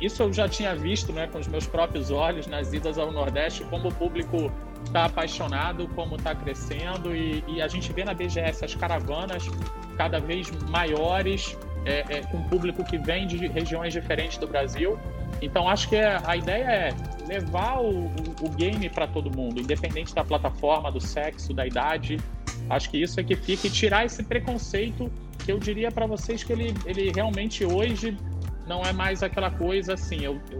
isso eu já tinha visto né, com os meus próprios olhos nas idas ao Nordeste, como o público está apaixonado, como está crescendo, e, e, a gente vê na BGS as caravanas cada vez maiores, é, é, com público que vem de regiões diferentes do Brasil. Então acho que é, a ideia é levar o, o, o game para todo mundo, independente da plataforma, do sexo, da idade. Acho que isso é que fica e tirar esse preconceito que eu diria para vocês que ele, ele realmente hoje não é mais aquela coisa assim. Eu, eu,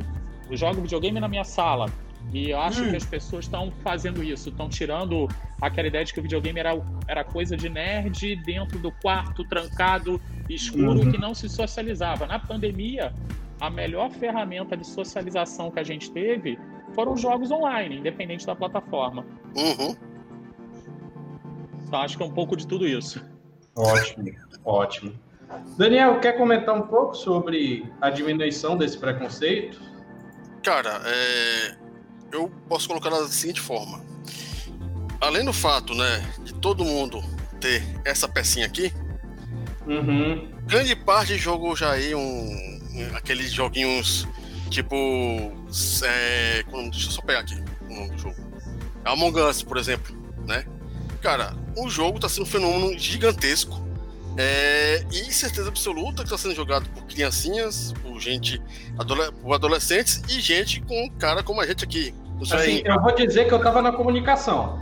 eu jogo videogame na minha sala e eu acho hum. que as pessoas estão fazendo isso, estão tirando aquela ideia de que o videogame era, era coisa de nerd dentro do quarto, trancado, escuro, uhum. que não se socializava. Na pandemia, a melhor ferramenta de socialização que a gente teve foram os jogos online, independente da plataforma. Uhum. Então, acho que é um pouco de tudo isso. Ótimo, ótimo. Daniel, quer comentar um pouco sobre a diminuição desse preconceito? Cara, é... eu posso colocar da seguinte forma. Além do fato, né, de todo mundo ter essa pecinha aqui, uhum. grande parte jogou já aí um, aqueles joguinhos tipo. É... deixa eu só pegar aqui o nome do jogo. Among Us, por exemplo, né? Cara, o jogo tá sendo um fenômeno gigantesco é, e certeza absoluta que está sendo jogado por criancinhas, por gente, por adolescentes e gente com cara como a gente aqui. Assim, eu vou dizer que eu estava na comunicação.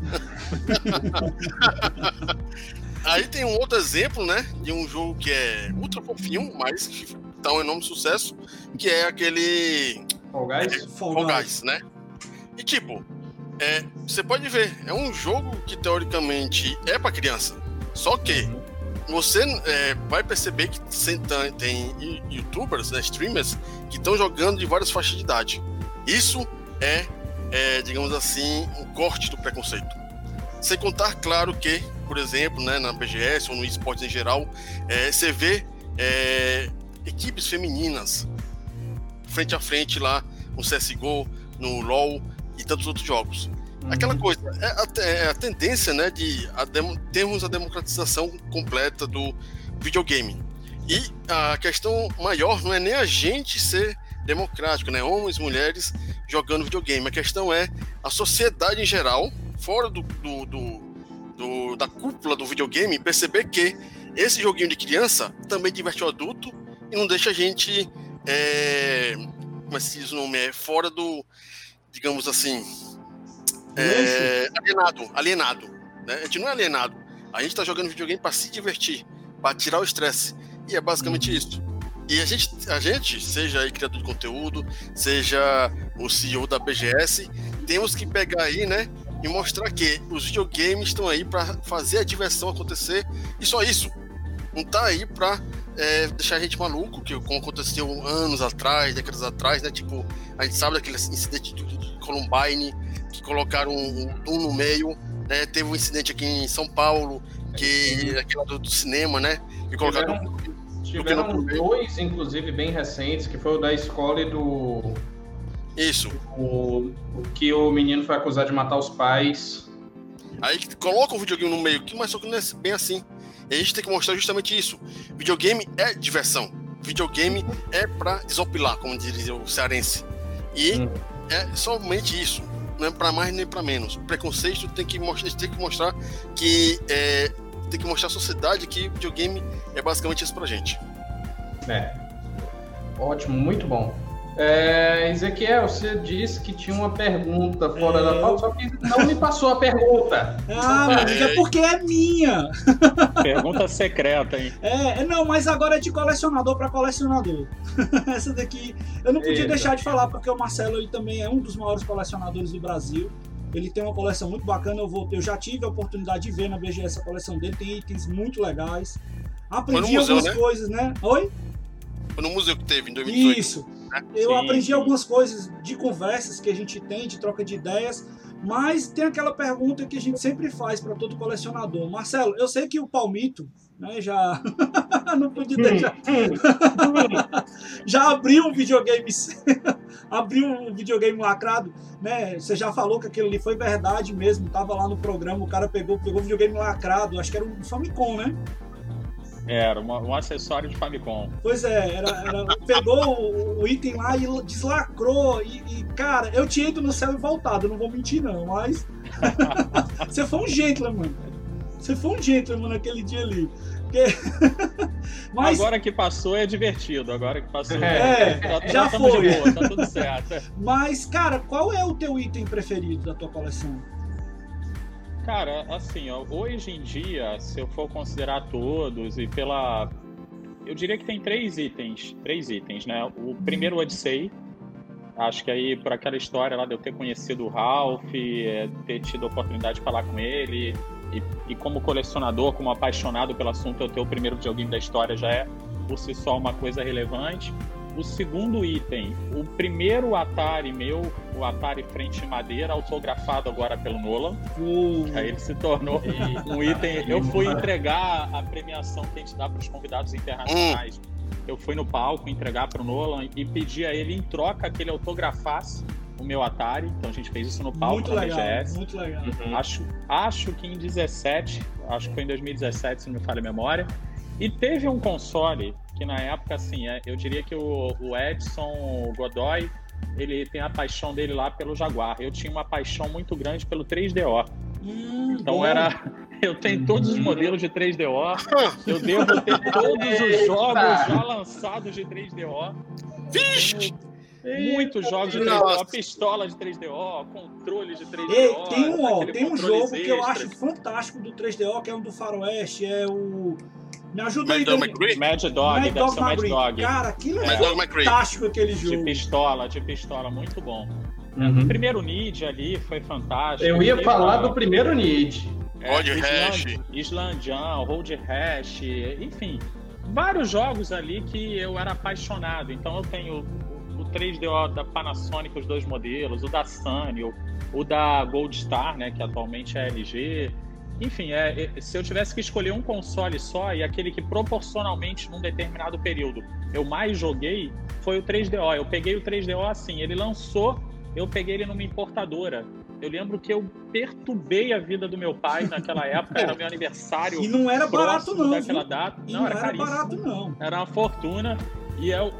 *laughs* Aí tem um outro exemplo, né, de um jogo que é ultra fofinho, mas que tá um enorme sucesso, que é aquele Fall Guys, é, Fall, Fall Guys. Guys, né? E tipo, é, você pode ver, é um jogo que teoricamente é para criança, só que você é, vai perceber que tem, youtubers, né, streamers, que estão jogando de várias faixas de idade. Isso é, é, digamos assim, um corte do preconceito. Sem contar, claro, que, por exemplo, né, na BGS ou no esporte em geral, é, você vê é, equipes femininas frente a frente lá no CSGO, no LoL e tantos outros jogos. Aquela uhum. coisa, é a, é a tendência, né, de a dem, termos a democratização completa do videogame. E a questão maior não é nem a gente ser democrático, né, homens, mulheres jogando videogame. A questão é a sociedade em geral, fora do, do, do, do da cúpula do videogame, perceber que esse joguinho de criança também diverte o adulto e não deixa a gente, é, como é que se diz o nome, é fora do, digamos assim, é, alienado, alienado. Né? A gente não é alienado. A gente está jogando videogame para se divertir, para tirar o estresse. E é basicamente uhum. isso. E a gente, a gente, seja aí criador de conteúdo, seja o CEO da BGS, temos que pegar aí, né, e mostrar que os videogames estão aí para fazer a diversão acontecer e só isso. Não tá aí para é, deixar a gente maluco, que como aconteceu anos atrás, décadas atrás, né? Tipo, a gente sabe daquele incidente de Columbine que colocaram um Doom no meio, né? Teve um incidente aqui em São Paulo que aquele do, do cinema, né? Que colocaram tiveram, tiveram dois, inclusive, bem recentes, que foi o da escola e do isso. O, o que o menino foi acusado de matar os pais. Aí coloca o videogame no meio, mas só que não é bem assim. E a gente tem que mostrar justamente isso. Videogame é diversão. Videogame é para desopilar, como diria o cearense. E hum. é somente isso. Não é para mais nem para menos. O preconceito tem que mostrar, tem que mostrar que é, tem que mostrar à sociedade que videogame é basicamente isso pra gente. É. Ótimo, muito bom. É, Ezequiel, você disse que tinha uma pergunta fora é... da pauta, só que não me passou a pergunta. Ah, mas é porque é minha. Pergunta secreta, hein? É, é não, mas agora é de colecionador para colecionador. *laughs* Essa daqui eu não podia Eita. deixar de falar, porque o Marcelo ele também é um dos maiores colecionadores do Brasil. Ele tem uma coleção muito bacana, eu, vou, eu já tive a oportunidade de ver na BGS a coleção dele, tem itens muito legais. Aprendi museu, algumas né? coisas, né? Oi? Foi no museu que teve em 2018. Isso. Eu sim, aprendi sim. algumas coisas de conversas que a gente tem, de troca de ideias, mas tem aquela pergunta que a gente sempre faz para todo colecionador. Marcelo, eu sei que o Palmito, né, já *laughs* não podia deixar. *laughs* já abriu um videogame, *laughs* abriu um videogame lacrado, né? Você já falou que aquilo ali foi verdade mesmo, tava lá no programa, o cara pegou, pegou o videogame lacrado, acho que era um Famicom, né? Era, uma, um acessório de Famicom. Pois é, era, era pegou o, o, item lá e deslacrou. E, e, cara, eu tinha ido no céu e voltado, não vou mentir não, mas. *laughs* Você foi um gentleman. Você foi um gentleman naquele dia ali. Porque... *laughs* Mas... Agora que passou é divertido, agora que passou é, tá, já foi. Boa, tá tudo certo. Mas, cara, qual é o teu item preferido da tua coleção? Cara, assim, ó, hoje em dia, se eu for considerar todos e pela. Eu diria que tem três itens. Três itens, né? O primeiro, o Odyssey. Acho que aí, por aquela história lá de eu ter conhecido o Ralph, é, ter tido a oportunidade de falar com ele, e, e, como colecionador, como apaixonado pelo assunto, eu ter o primeiro videogame da história já é por si só uma coisa relevante. O segundo item, o primeiro Atari meu, o Atari Frente Madeira, autografado agora pelo Nolan. Uh, Aí ele se tornou *laughs* um item. Eu fui entregar a premiação que a gente dá para os convidados internacionais. Eu fui no palco entregar para o Nolan e pedi a ele em troca que ele autografasse o meu Atari. Então a gente fez isso no palco muito na legal, BGS. Muito legal. Uhum. Acho, acho que em 17, acho que foi em 2017, se não me falha a memória. E teve um console que na época, assim, é, eu diria que o, o Edson Godoy, ele tem a paixão dele lá pelo Jaguar. Eu tinha uma paixão muito grande pelo 3DO. Hum, então bom. era. *laughs* Eu tenho todos os modelos de 3DO. *laughs* Eu devo ter todos os jogos já lançados de 3DO. Vixe! Muitos jogos de 3DO, pistola de 3DO, controles de 3DO. Ei, tem um, ó, tem um jogo extras. que eu acho fantástico do 3DO, que é um do Faroeste, é o me ajuda Mad aí, Dog Mad Dog, Mad Dog, Mad Dog. Cara, aquilo é, fantástico aquele jogo. De pistola, de pistola, muito bom. Uhum. O primeiro Need ali foi fantástico. Eu ia falar do primeiro Need. É, Hold Hash. Islandian, Hold Hash, enfim. Vários jogos ali que eu era apaixonado. Então eu tenho o 3DO da Panasonic, os dois modelos, o da Sunny, o, da Gold Star, né, que atualmente é LG. Enfim, é, é, se eu tivesse que escolher um console só e aquele que proporcionalmente num determinado período eu mais joguei, foi o 3DO. Eu peguei o 3DO assim, ele lançou, eu peguei ele numa importadora. Eu lembro que eu perturbei a vida do meu pai naquela *laughs* época, era meu aniversário. E não era barato não. Daquela data. Não, não, era, era barato não. Era uma fortuna. E é o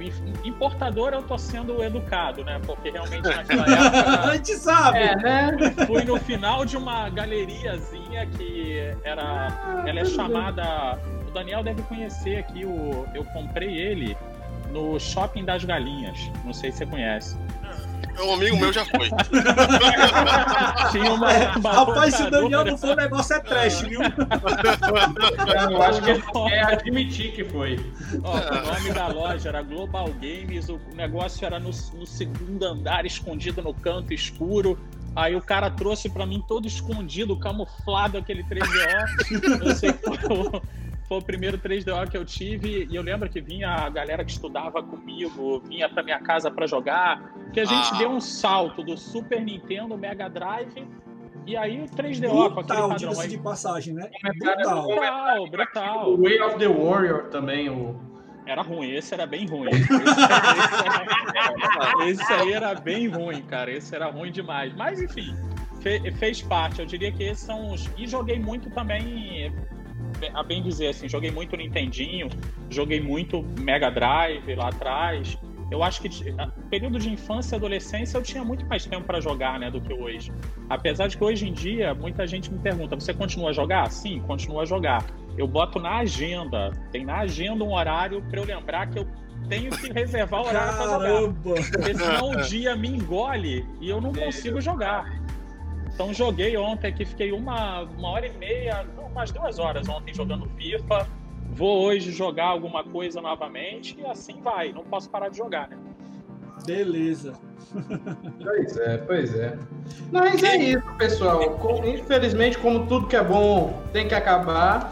importador eu tô sendo educado, né? Porque realmente naquela *laughs* época. a gente sabe! É, né? Fui no final de uma galeriazinha que era. Ela é chamada. O Daniel deve conhecer aqui, o, eu comprei ele no Shopping das Galinhas. Não sei se você conhece. Um amigo meu já foi. *laughs* Tinha uma, uma Rapaz, se o Daniel não for, o negócio é trash, viu? Eu acho que ele quer admitir que foi. Ó, o nome da loja era Global Games, o negócio era no, no segundo andar, escondido no canto escuro. Aí o cara trouxe para mim todo escondido, camuflado, aquele 3DO. Eu sei que foi o, foi o primeiro 3DO que eu tive. E eu lembro que vinha a galera que estudava comigo, vinha para minha casa para jogar. Que a gente ah. deu um salto do Super Nintendo, Mega Drive e aí o 3DO brutal, com aquele padrão aí. de passagem, né? Brutal, brutal, brutal. O Way of the Warrior também, o... Era ruim, esse era bem ruim. *laughs* Esse, era, esse, aí era bem ruim, cara. Esse era ruim demais. Mas, enfim, fe, fez parte. Eu diria que esses são os... E joguei muito também, a bem dizer assim, joguei muito Nintendinho, joguei muito Mega Drive lá atrás eu acho que período de infância e adolescência eu tinha muito mais tempo para jogar, né, do que hoje. Apesar de que hoje em dia muita gente me pergunta: você continua a jogar? Sim, continua a jogar. Eu boto na agenda, tem na agenda um horário para eu lembrar que eu tenho que reservar o horário para jogar. Porque senão o dia me engole e eu não consigo jogar. Então joguei ontem aqui, fiquei uma, uma hora e meia, umas duas horas ontem jogando FIFA vou hoje jogar alguma coisa novamente e assim vai. Não posso parar de jogar, né? Beleza. Pois é, pois é. Mas é isso, pessoal. Infelizmente, como tudo que é bom tem que acabar.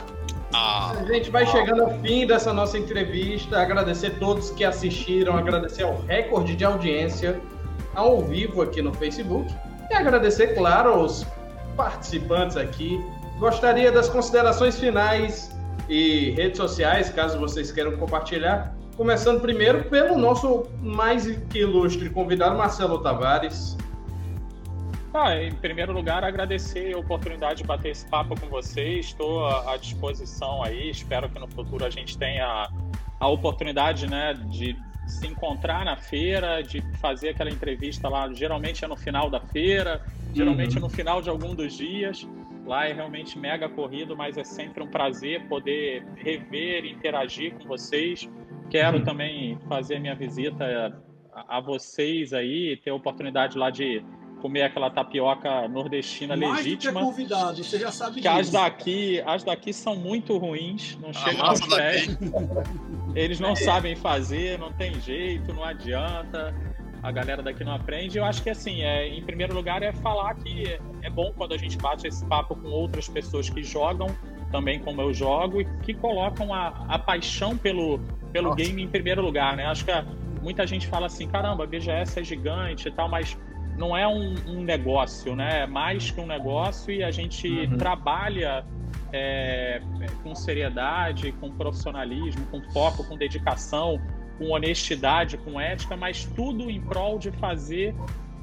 Ah, a gente vai ah. chegando ao fim dessa nossa entrevista. Agradecer a todos que assistiram, agradecer ao recorde de audiência ao vivo aqui no Facebook. E agradecer, claro, aos participantes aqui. Gostaria das considerações finais e redes sociais, caso vocês queiram compartilhar. Começando primeiro pelo nosso mais que ilustre convidado, Marcelo Tavares. Ah, em primeiro lugar, agradecer a oportunidade de bater esse papo com vocês. Estou à disposição aí. Espero que no futuro a gente tenha a oportunidade né, de se encontrar na feira, de fazer aquela entrevista lá. Geralmente é no final da feira, geralmente uhum. é no final de algum dos dias. Lá é realmente mega corrido, mas é sempre um prazer poder rever, interagir com vocês. Quero uhum. também fazer minha visita a, a vocês aí, ter a oportunidade lá de comer aquela tapioca nordestina Mais legítima. Mais convidado, você já sabe que disso. as daqui, as daqui são muito ruins, não chegam aos pés. Eles não é. sabem fazer, não tem jeito, não adianta a galera daqui não aprende. Eu acho que, assim, é, em primeiro lugar, é falar que é bom quando a gente bate esse papo com outras pessoas que jogam também como eu jogo e que colocam a, a paixão pelo, pelo game em primeiro lugar, né? Acho que muita gente fala assim, caramba, a BGS é gigante e tal, mas não é um, um negócio, né? É mais que um negócio e a gente uhum. trabalha é, com seriedade, com profissionalismo, com foco, com dedicação, com honestidade, com ética, mas tudo em prol de fazer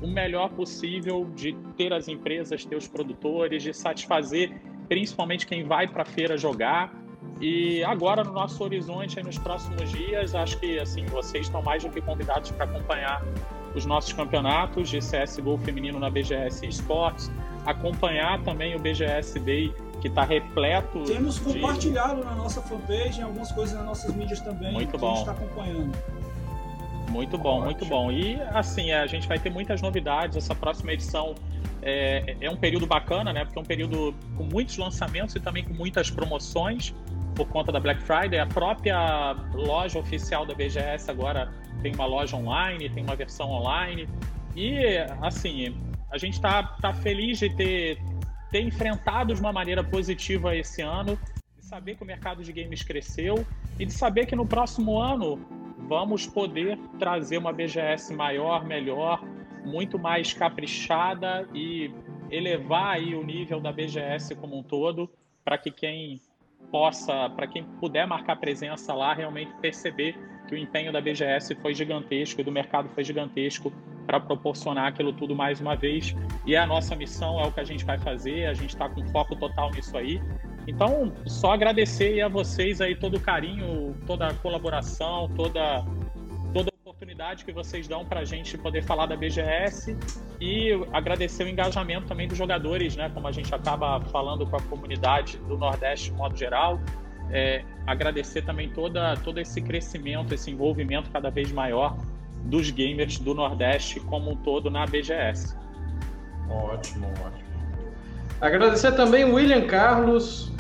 o melhor possível, de ter as empresas, ter os produtores, de satisfazer principalmente quem vai para a feira jogar. E agora no nosso horizonte, nos próximos dias, acho que assim vocês estão mais do que convidados para acompanhar os nossos campeonatos de CSGO feminino na BGS Esportes, acompanhar também o BGS Day que está repleto. Temos de... compartilhado na nossa fanpage, algumas coisas nas nossas mídias também. Muito bom. a gente está acompanhando. Muito bom, Ótimo. muito bom. E assim, a gente vai ter muitas novidades. Essa próxima edição é, é um período bacana, né? Porque é um período com muitos lançamentos e também com muitas promoções por conta da Black Friday. A própria loja oficial da BGS agora tem uma loja online, tem uma versão online. E assim, a gente está tá feliz de ter ter enfrentado de uma maneira positiva esse ano, de saber que o mercado de games cresceu e de saber que no próximo ano vamos poder trazer uma BGS maior, melhor, muito mais caprichada e elevar aí o nível da BGS como um todo para que quem possa, para quem puder marcar presença lá, realmente perceber que o empenho da BGS foi gigantesco e do mercado foi gigantesco para proporcionar aquilo tudo mais uma vez. E é a nossa missão, é o que a gente vai fazer, a gente está com foco total nisso aí. Então, só agradecer a vocês aí todo o carinho, toda a colaboração, toda, toda a oportunidade que vocês dão para a gente poder falar da BGS e agradecer o engajamento também dos jogadores, né? Como a gente acaba falando com a comunidade do Nordeste de modo geral. É, agradecer também toda, todo esse crescimento, esse envolvimento cada vez maior dos gamers do Nordeste como um todo na BGS. Ótimo, ótimo. Agradecer também o William Carlos.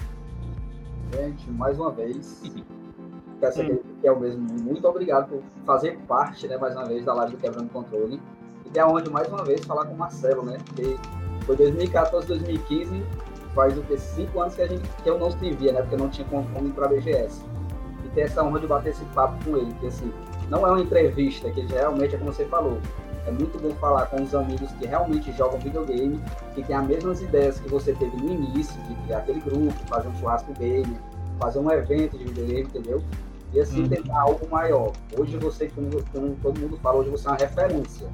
Gente, mais uma vez, *laughs* que é o mesmo, muito obrigado por fazer parte, né, mais uma vez, da live do Quebrando Controle. E ter a honra de mais uma vez falar com o Marcelo, né? Porque foi 2014, 2015, faz o que? Cinco anos que, a gente, que eu não escrevia, né? Porque eu não tinha como, ir para a BGS. E ter essa honra de bater esse papo com ele, que assim, não é uma entrevista, que realmente é como você falou. É muito bom falar com os amigos que realmente jogam videogame, que têm as mesmas ideias que você teve no início, de criar aquele grupo, fazer um churrasco game, fazer um evento de videogame, entendeu? E assim uhum. tentar algo maior. Hoje você, como, como, todo mundo fala, hoje você é uma referência.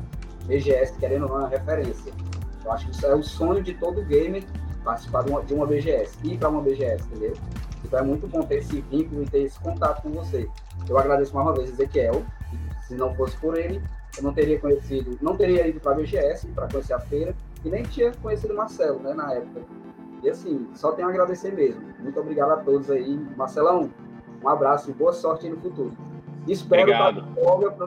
BGS, querendo ou não, é uma referência. Eu acho que isso é o sonho de todo gamer participar de uma, de uma BGS, ir para uma BGS, entendeu? Então é muito bom ter esse vínculo e ter esse contato com você. Eu agradeço mais uma vez Ezequiel, se não fosse por ele, eu não teria conhecido, não teria ido para a BGS para conhecer a feira e nem tinha conhecido o Marcelo, né, na época. E assim, só tenho a agradecer mesmo. Muito obrigado a todos aí. Marcelão, um abraço e boa sorte no futuro. Espero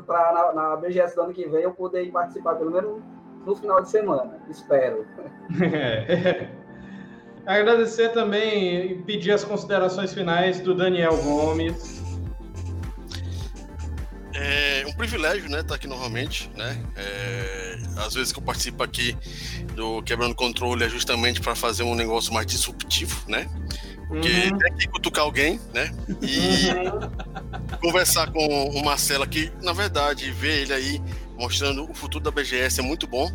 para na, na BGS do ano que vem eu poder participar pelo menos no final de semana. Espero. *laughs* *laughs* Agradecer também e pedir as considerações finais do Daniel Gomes. É um privilégio, né, estar tá aqui novamente, né? É, às vezes que eu participo aqui do Quebrando Controle é justamente para fazer um negócio mais disruptivo, né? Porque uhum. tem que cutucar alguém, né? E uhum. conversar com o Marcelo aqui, na verdade, ver ele aí mostrando o futuro da BGS é muito bom.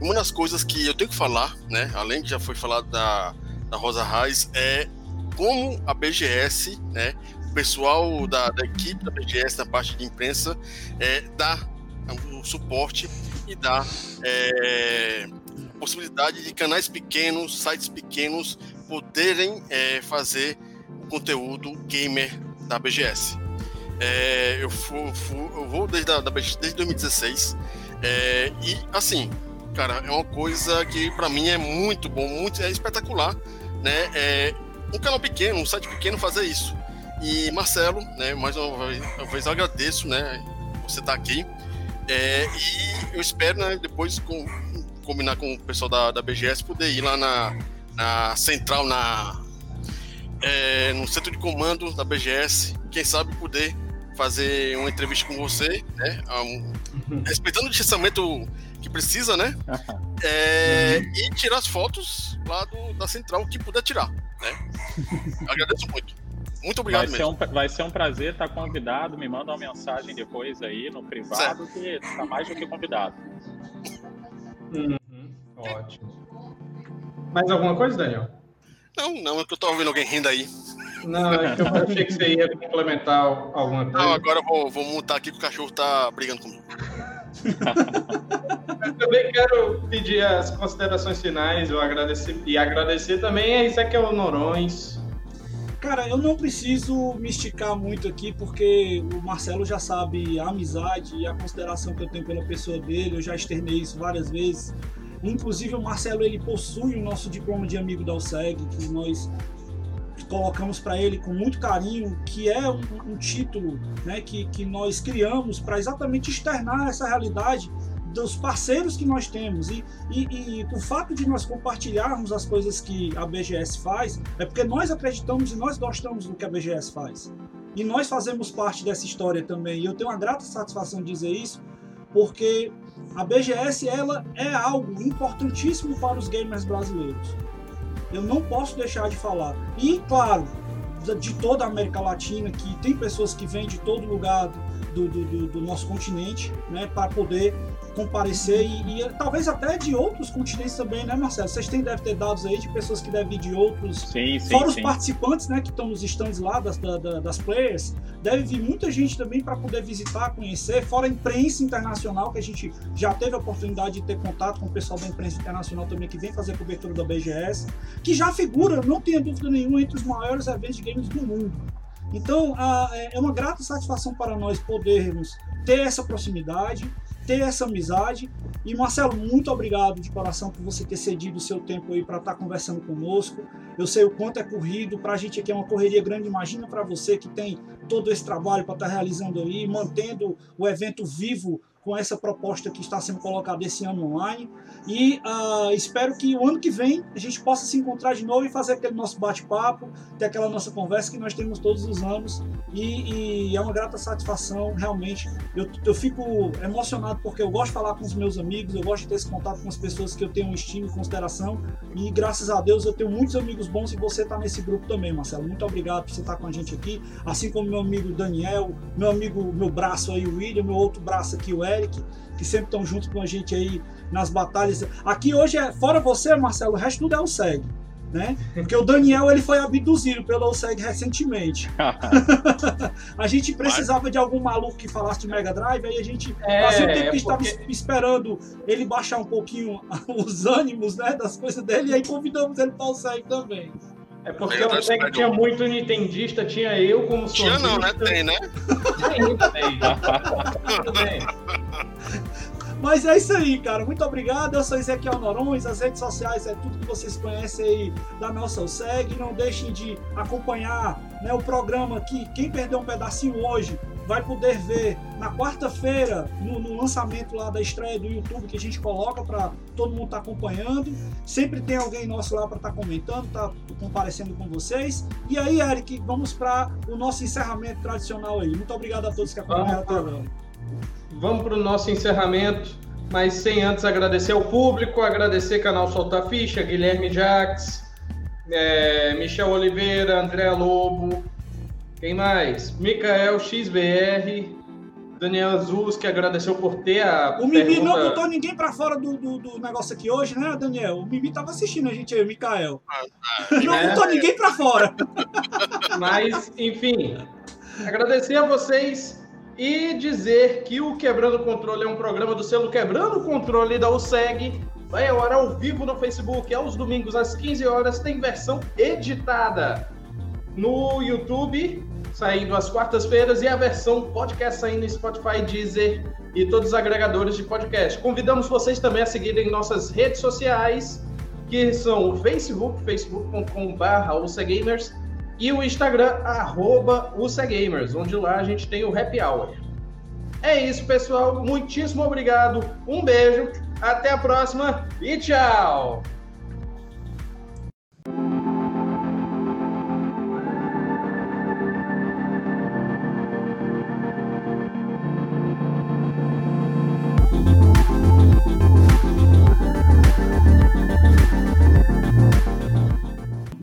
Uma das coisas que eu tenho que falar, né? Além de já foi falado da, da Rosa Reis, é como a BGS, né? O pessoal da, da equipe da BGS, na parte de imprensa, é, dá o suporte e dá é, possibilidade de canais pequenos, sites pequenos poderem é, fazer conteúdo gamer da BGS. É, eu, eu vou desde, a, da, desde 2016 é, e assim, cara, é uma coisa que para mim é muito bom, muito é espetacular, né? É, um canal pequeno, um site pequeno fazer isso. E Marcelo, né? Mais uma vez, uma vez eu agradeço, né? Você tá aqui. É, e eu espero, né? Depois com, combinar com o pessoal da, da BGS poder ir lá na, na central, na, é, no centro de comando da BGS, quem sabe poder fazer uma entrevista com você, né? Um, respeitando o distanciamento precisa, né? É, e tirar as fotos lá do, da central que puder tirar, né? *laughs* Agradeço muito. Muito obrigado vai mesmo. Ser um, vai ser um prazer estar convidado. Me manda uma mensagem depois aí no privado certo. que está mais do que convidado. Uhum, ótimo. Mais alguma coisa, Daniel? Não, não, é que eu tô ouvindo alguém rindo aí. Não, é que eu *laughs* achei que você ia complementar alguma coisa. Não, agora eu vou, vou mutar aqui que o cachorro tá brigando comigo. Eu também quero pedir as considerações finais eu agradecer, e agradecer também a Ezequiel Norões. Cara, eu não preciso me esticar muito aqui, porque o Marcelo já sabe a amizade e a consideração que eu tenho pela pessoa dele, eu já externei isso várias vezes. Inclusive o Marcelo ele possui o nosso diploma de amigo da USEG, que nós colocamos para ele com muito carinho, que é um, um título né, que, que nós criamos para exatamente externar essa realidade dos parceiros que nós temos. E, e, e, o fato de nós compartilharmos as coisas que a BGS faz é porque nós acreditamos e nós gostamos do que a BGS faz. E nós fazemos parte dessa história também. E eu tenho uma grata satisfação de dizer isso porque a BGS ela é algo importantíssimo para os gamers brasileiros. Eu não posso deixar de falar. E claro, de toda a América Latina, que tem pessoas que vêm de todo lugar do, do, do, do nosso continente, né, para poder comparecer e, e, talvez até de outros continentes também, né, Marcelo? Vocês têm, deve ter dados aí de pessoas que devem vir de outros. Sim, sim, fora sim. os participantes, né, que estão nos stands lá das, da, das players, deve vir muita gente também para poder visitar, conhecer, fora a imprensa internacional, que a gente já teve a oportunidade de ter contato com o pessoal da imprensa internacional também que vem fazer cobertura da BGS, que já figura, não tenha dúvida nenhuma, entre os maiores eventos de games do mundo. Então, é uma grata satisfação para nós podermos ter essa proximidade, ter essa amizade. E Marcelo, muito obrigado de coração por você ter cedido o seu tempo aí para estar tá conversando conosco. Eu sei o quanto é corrido, para a gente aqui é uma correria grande. Imagina para você que tem todo esse trabalho para estar tá realizando aí, mantendo o evento vivo com essa proposta que está sendo colocada esse ano online. E uh, espero que o ano que vem a gente possa se encontrar de novo e fazer aquele nosso bate-papo, ter aquela nossa conversa que nós temos todos os anos E, e, é uma grata satisfação, realmente. Eu, eu fico emocionado porque eu gosto de falar com os meus amigos, eu gosto de ter esse contato com as pessoas que eu tenho estima e consideração. E graças a Deus eu tenho muitos amigos bons e você está nesse grupo também, Marcelo. Muito obrigado por você estar com a gente aqui. Assim como meu amigo Daniel, meu amigo, meu braço aí, o William, meu outro braço aqui, o Eric, que sempre estão junto com a gente aí nas batalhas. Aqui hoje, é fora você, Marcelo, o resto tudo é o SEG né? Porque o Daniel ele foi abduzido pelo OSEG recentemente. *laughs* *laughs* a gente precisava de algum maluco que falasse de Mega Drive, aí a gente é, fazia um tempo que porque... estava esperando ele baixar um pouquinho *laughs* os ânimos, né, das coisas dele, e aí convidamos ele para o OSEG também. É porque o OSEG tinha muito nintendista, tinha eu como Tinha não, né? Tem, né? Ainda tem. *laughs* Mas é isso aí, cara. Muito obrigado. Eu sou Ezequiel Norões. As redes sociais é tudo que vocês conhecem aí da nossa OSEG. Não deixem de acompanhar né, o programa aqui. Quem perdeu um pedacinho hoje vai poder ver na quarta-feira, no, no, lançamento lá da estreia do YouTube, que a gente coloca para todo mundo estar tá acompanhando. Sempre tem alguém nosso lá para estar tá comentando, tá comparecendo com vocês. E aí, Eric, vamos para o nosso encerramento tradicional aí. Muito obrigado a todos que acompanharam até agora vamos para o nosso encerramento, mas sem antes agradecer ao público, agradecer canal Solta Ficha, Guilherme Jax, é, Michel Oliveira, André Lobo, quem mais? Micael XBR, Daniel Azuz, que agradeceu por ter a. O Mimi pergunta... não botou ninguém para fora do, do, do, negócio aqui hoje, né, Daniel? O Mimi tava assistindo a gente aí, o Micael. Não é, botou ninguém para fora. Mas, enfim, agradecer a vocês e dizer que o Quebrando o Controle é um programa do selo Quebrando o Controle da USEG. Vai ar ao vivo no Facebook, aos domingos às 15 horas, tem versão editada no YouTube, saindo às quartas-feiras, e a versão podcast saindo no Spotify, Deezer e todos os agregadores de podcast. Convidamos vocês também a seguirem nossas redes sociais, que são o Facebook, facebook.com.br, e o Instagram, arroba UCGamers, onde lá a gente tem o Happy Hour. É isso, pessoal. Muitíssimo obrigado. Um beijo, até a próxima e tchau!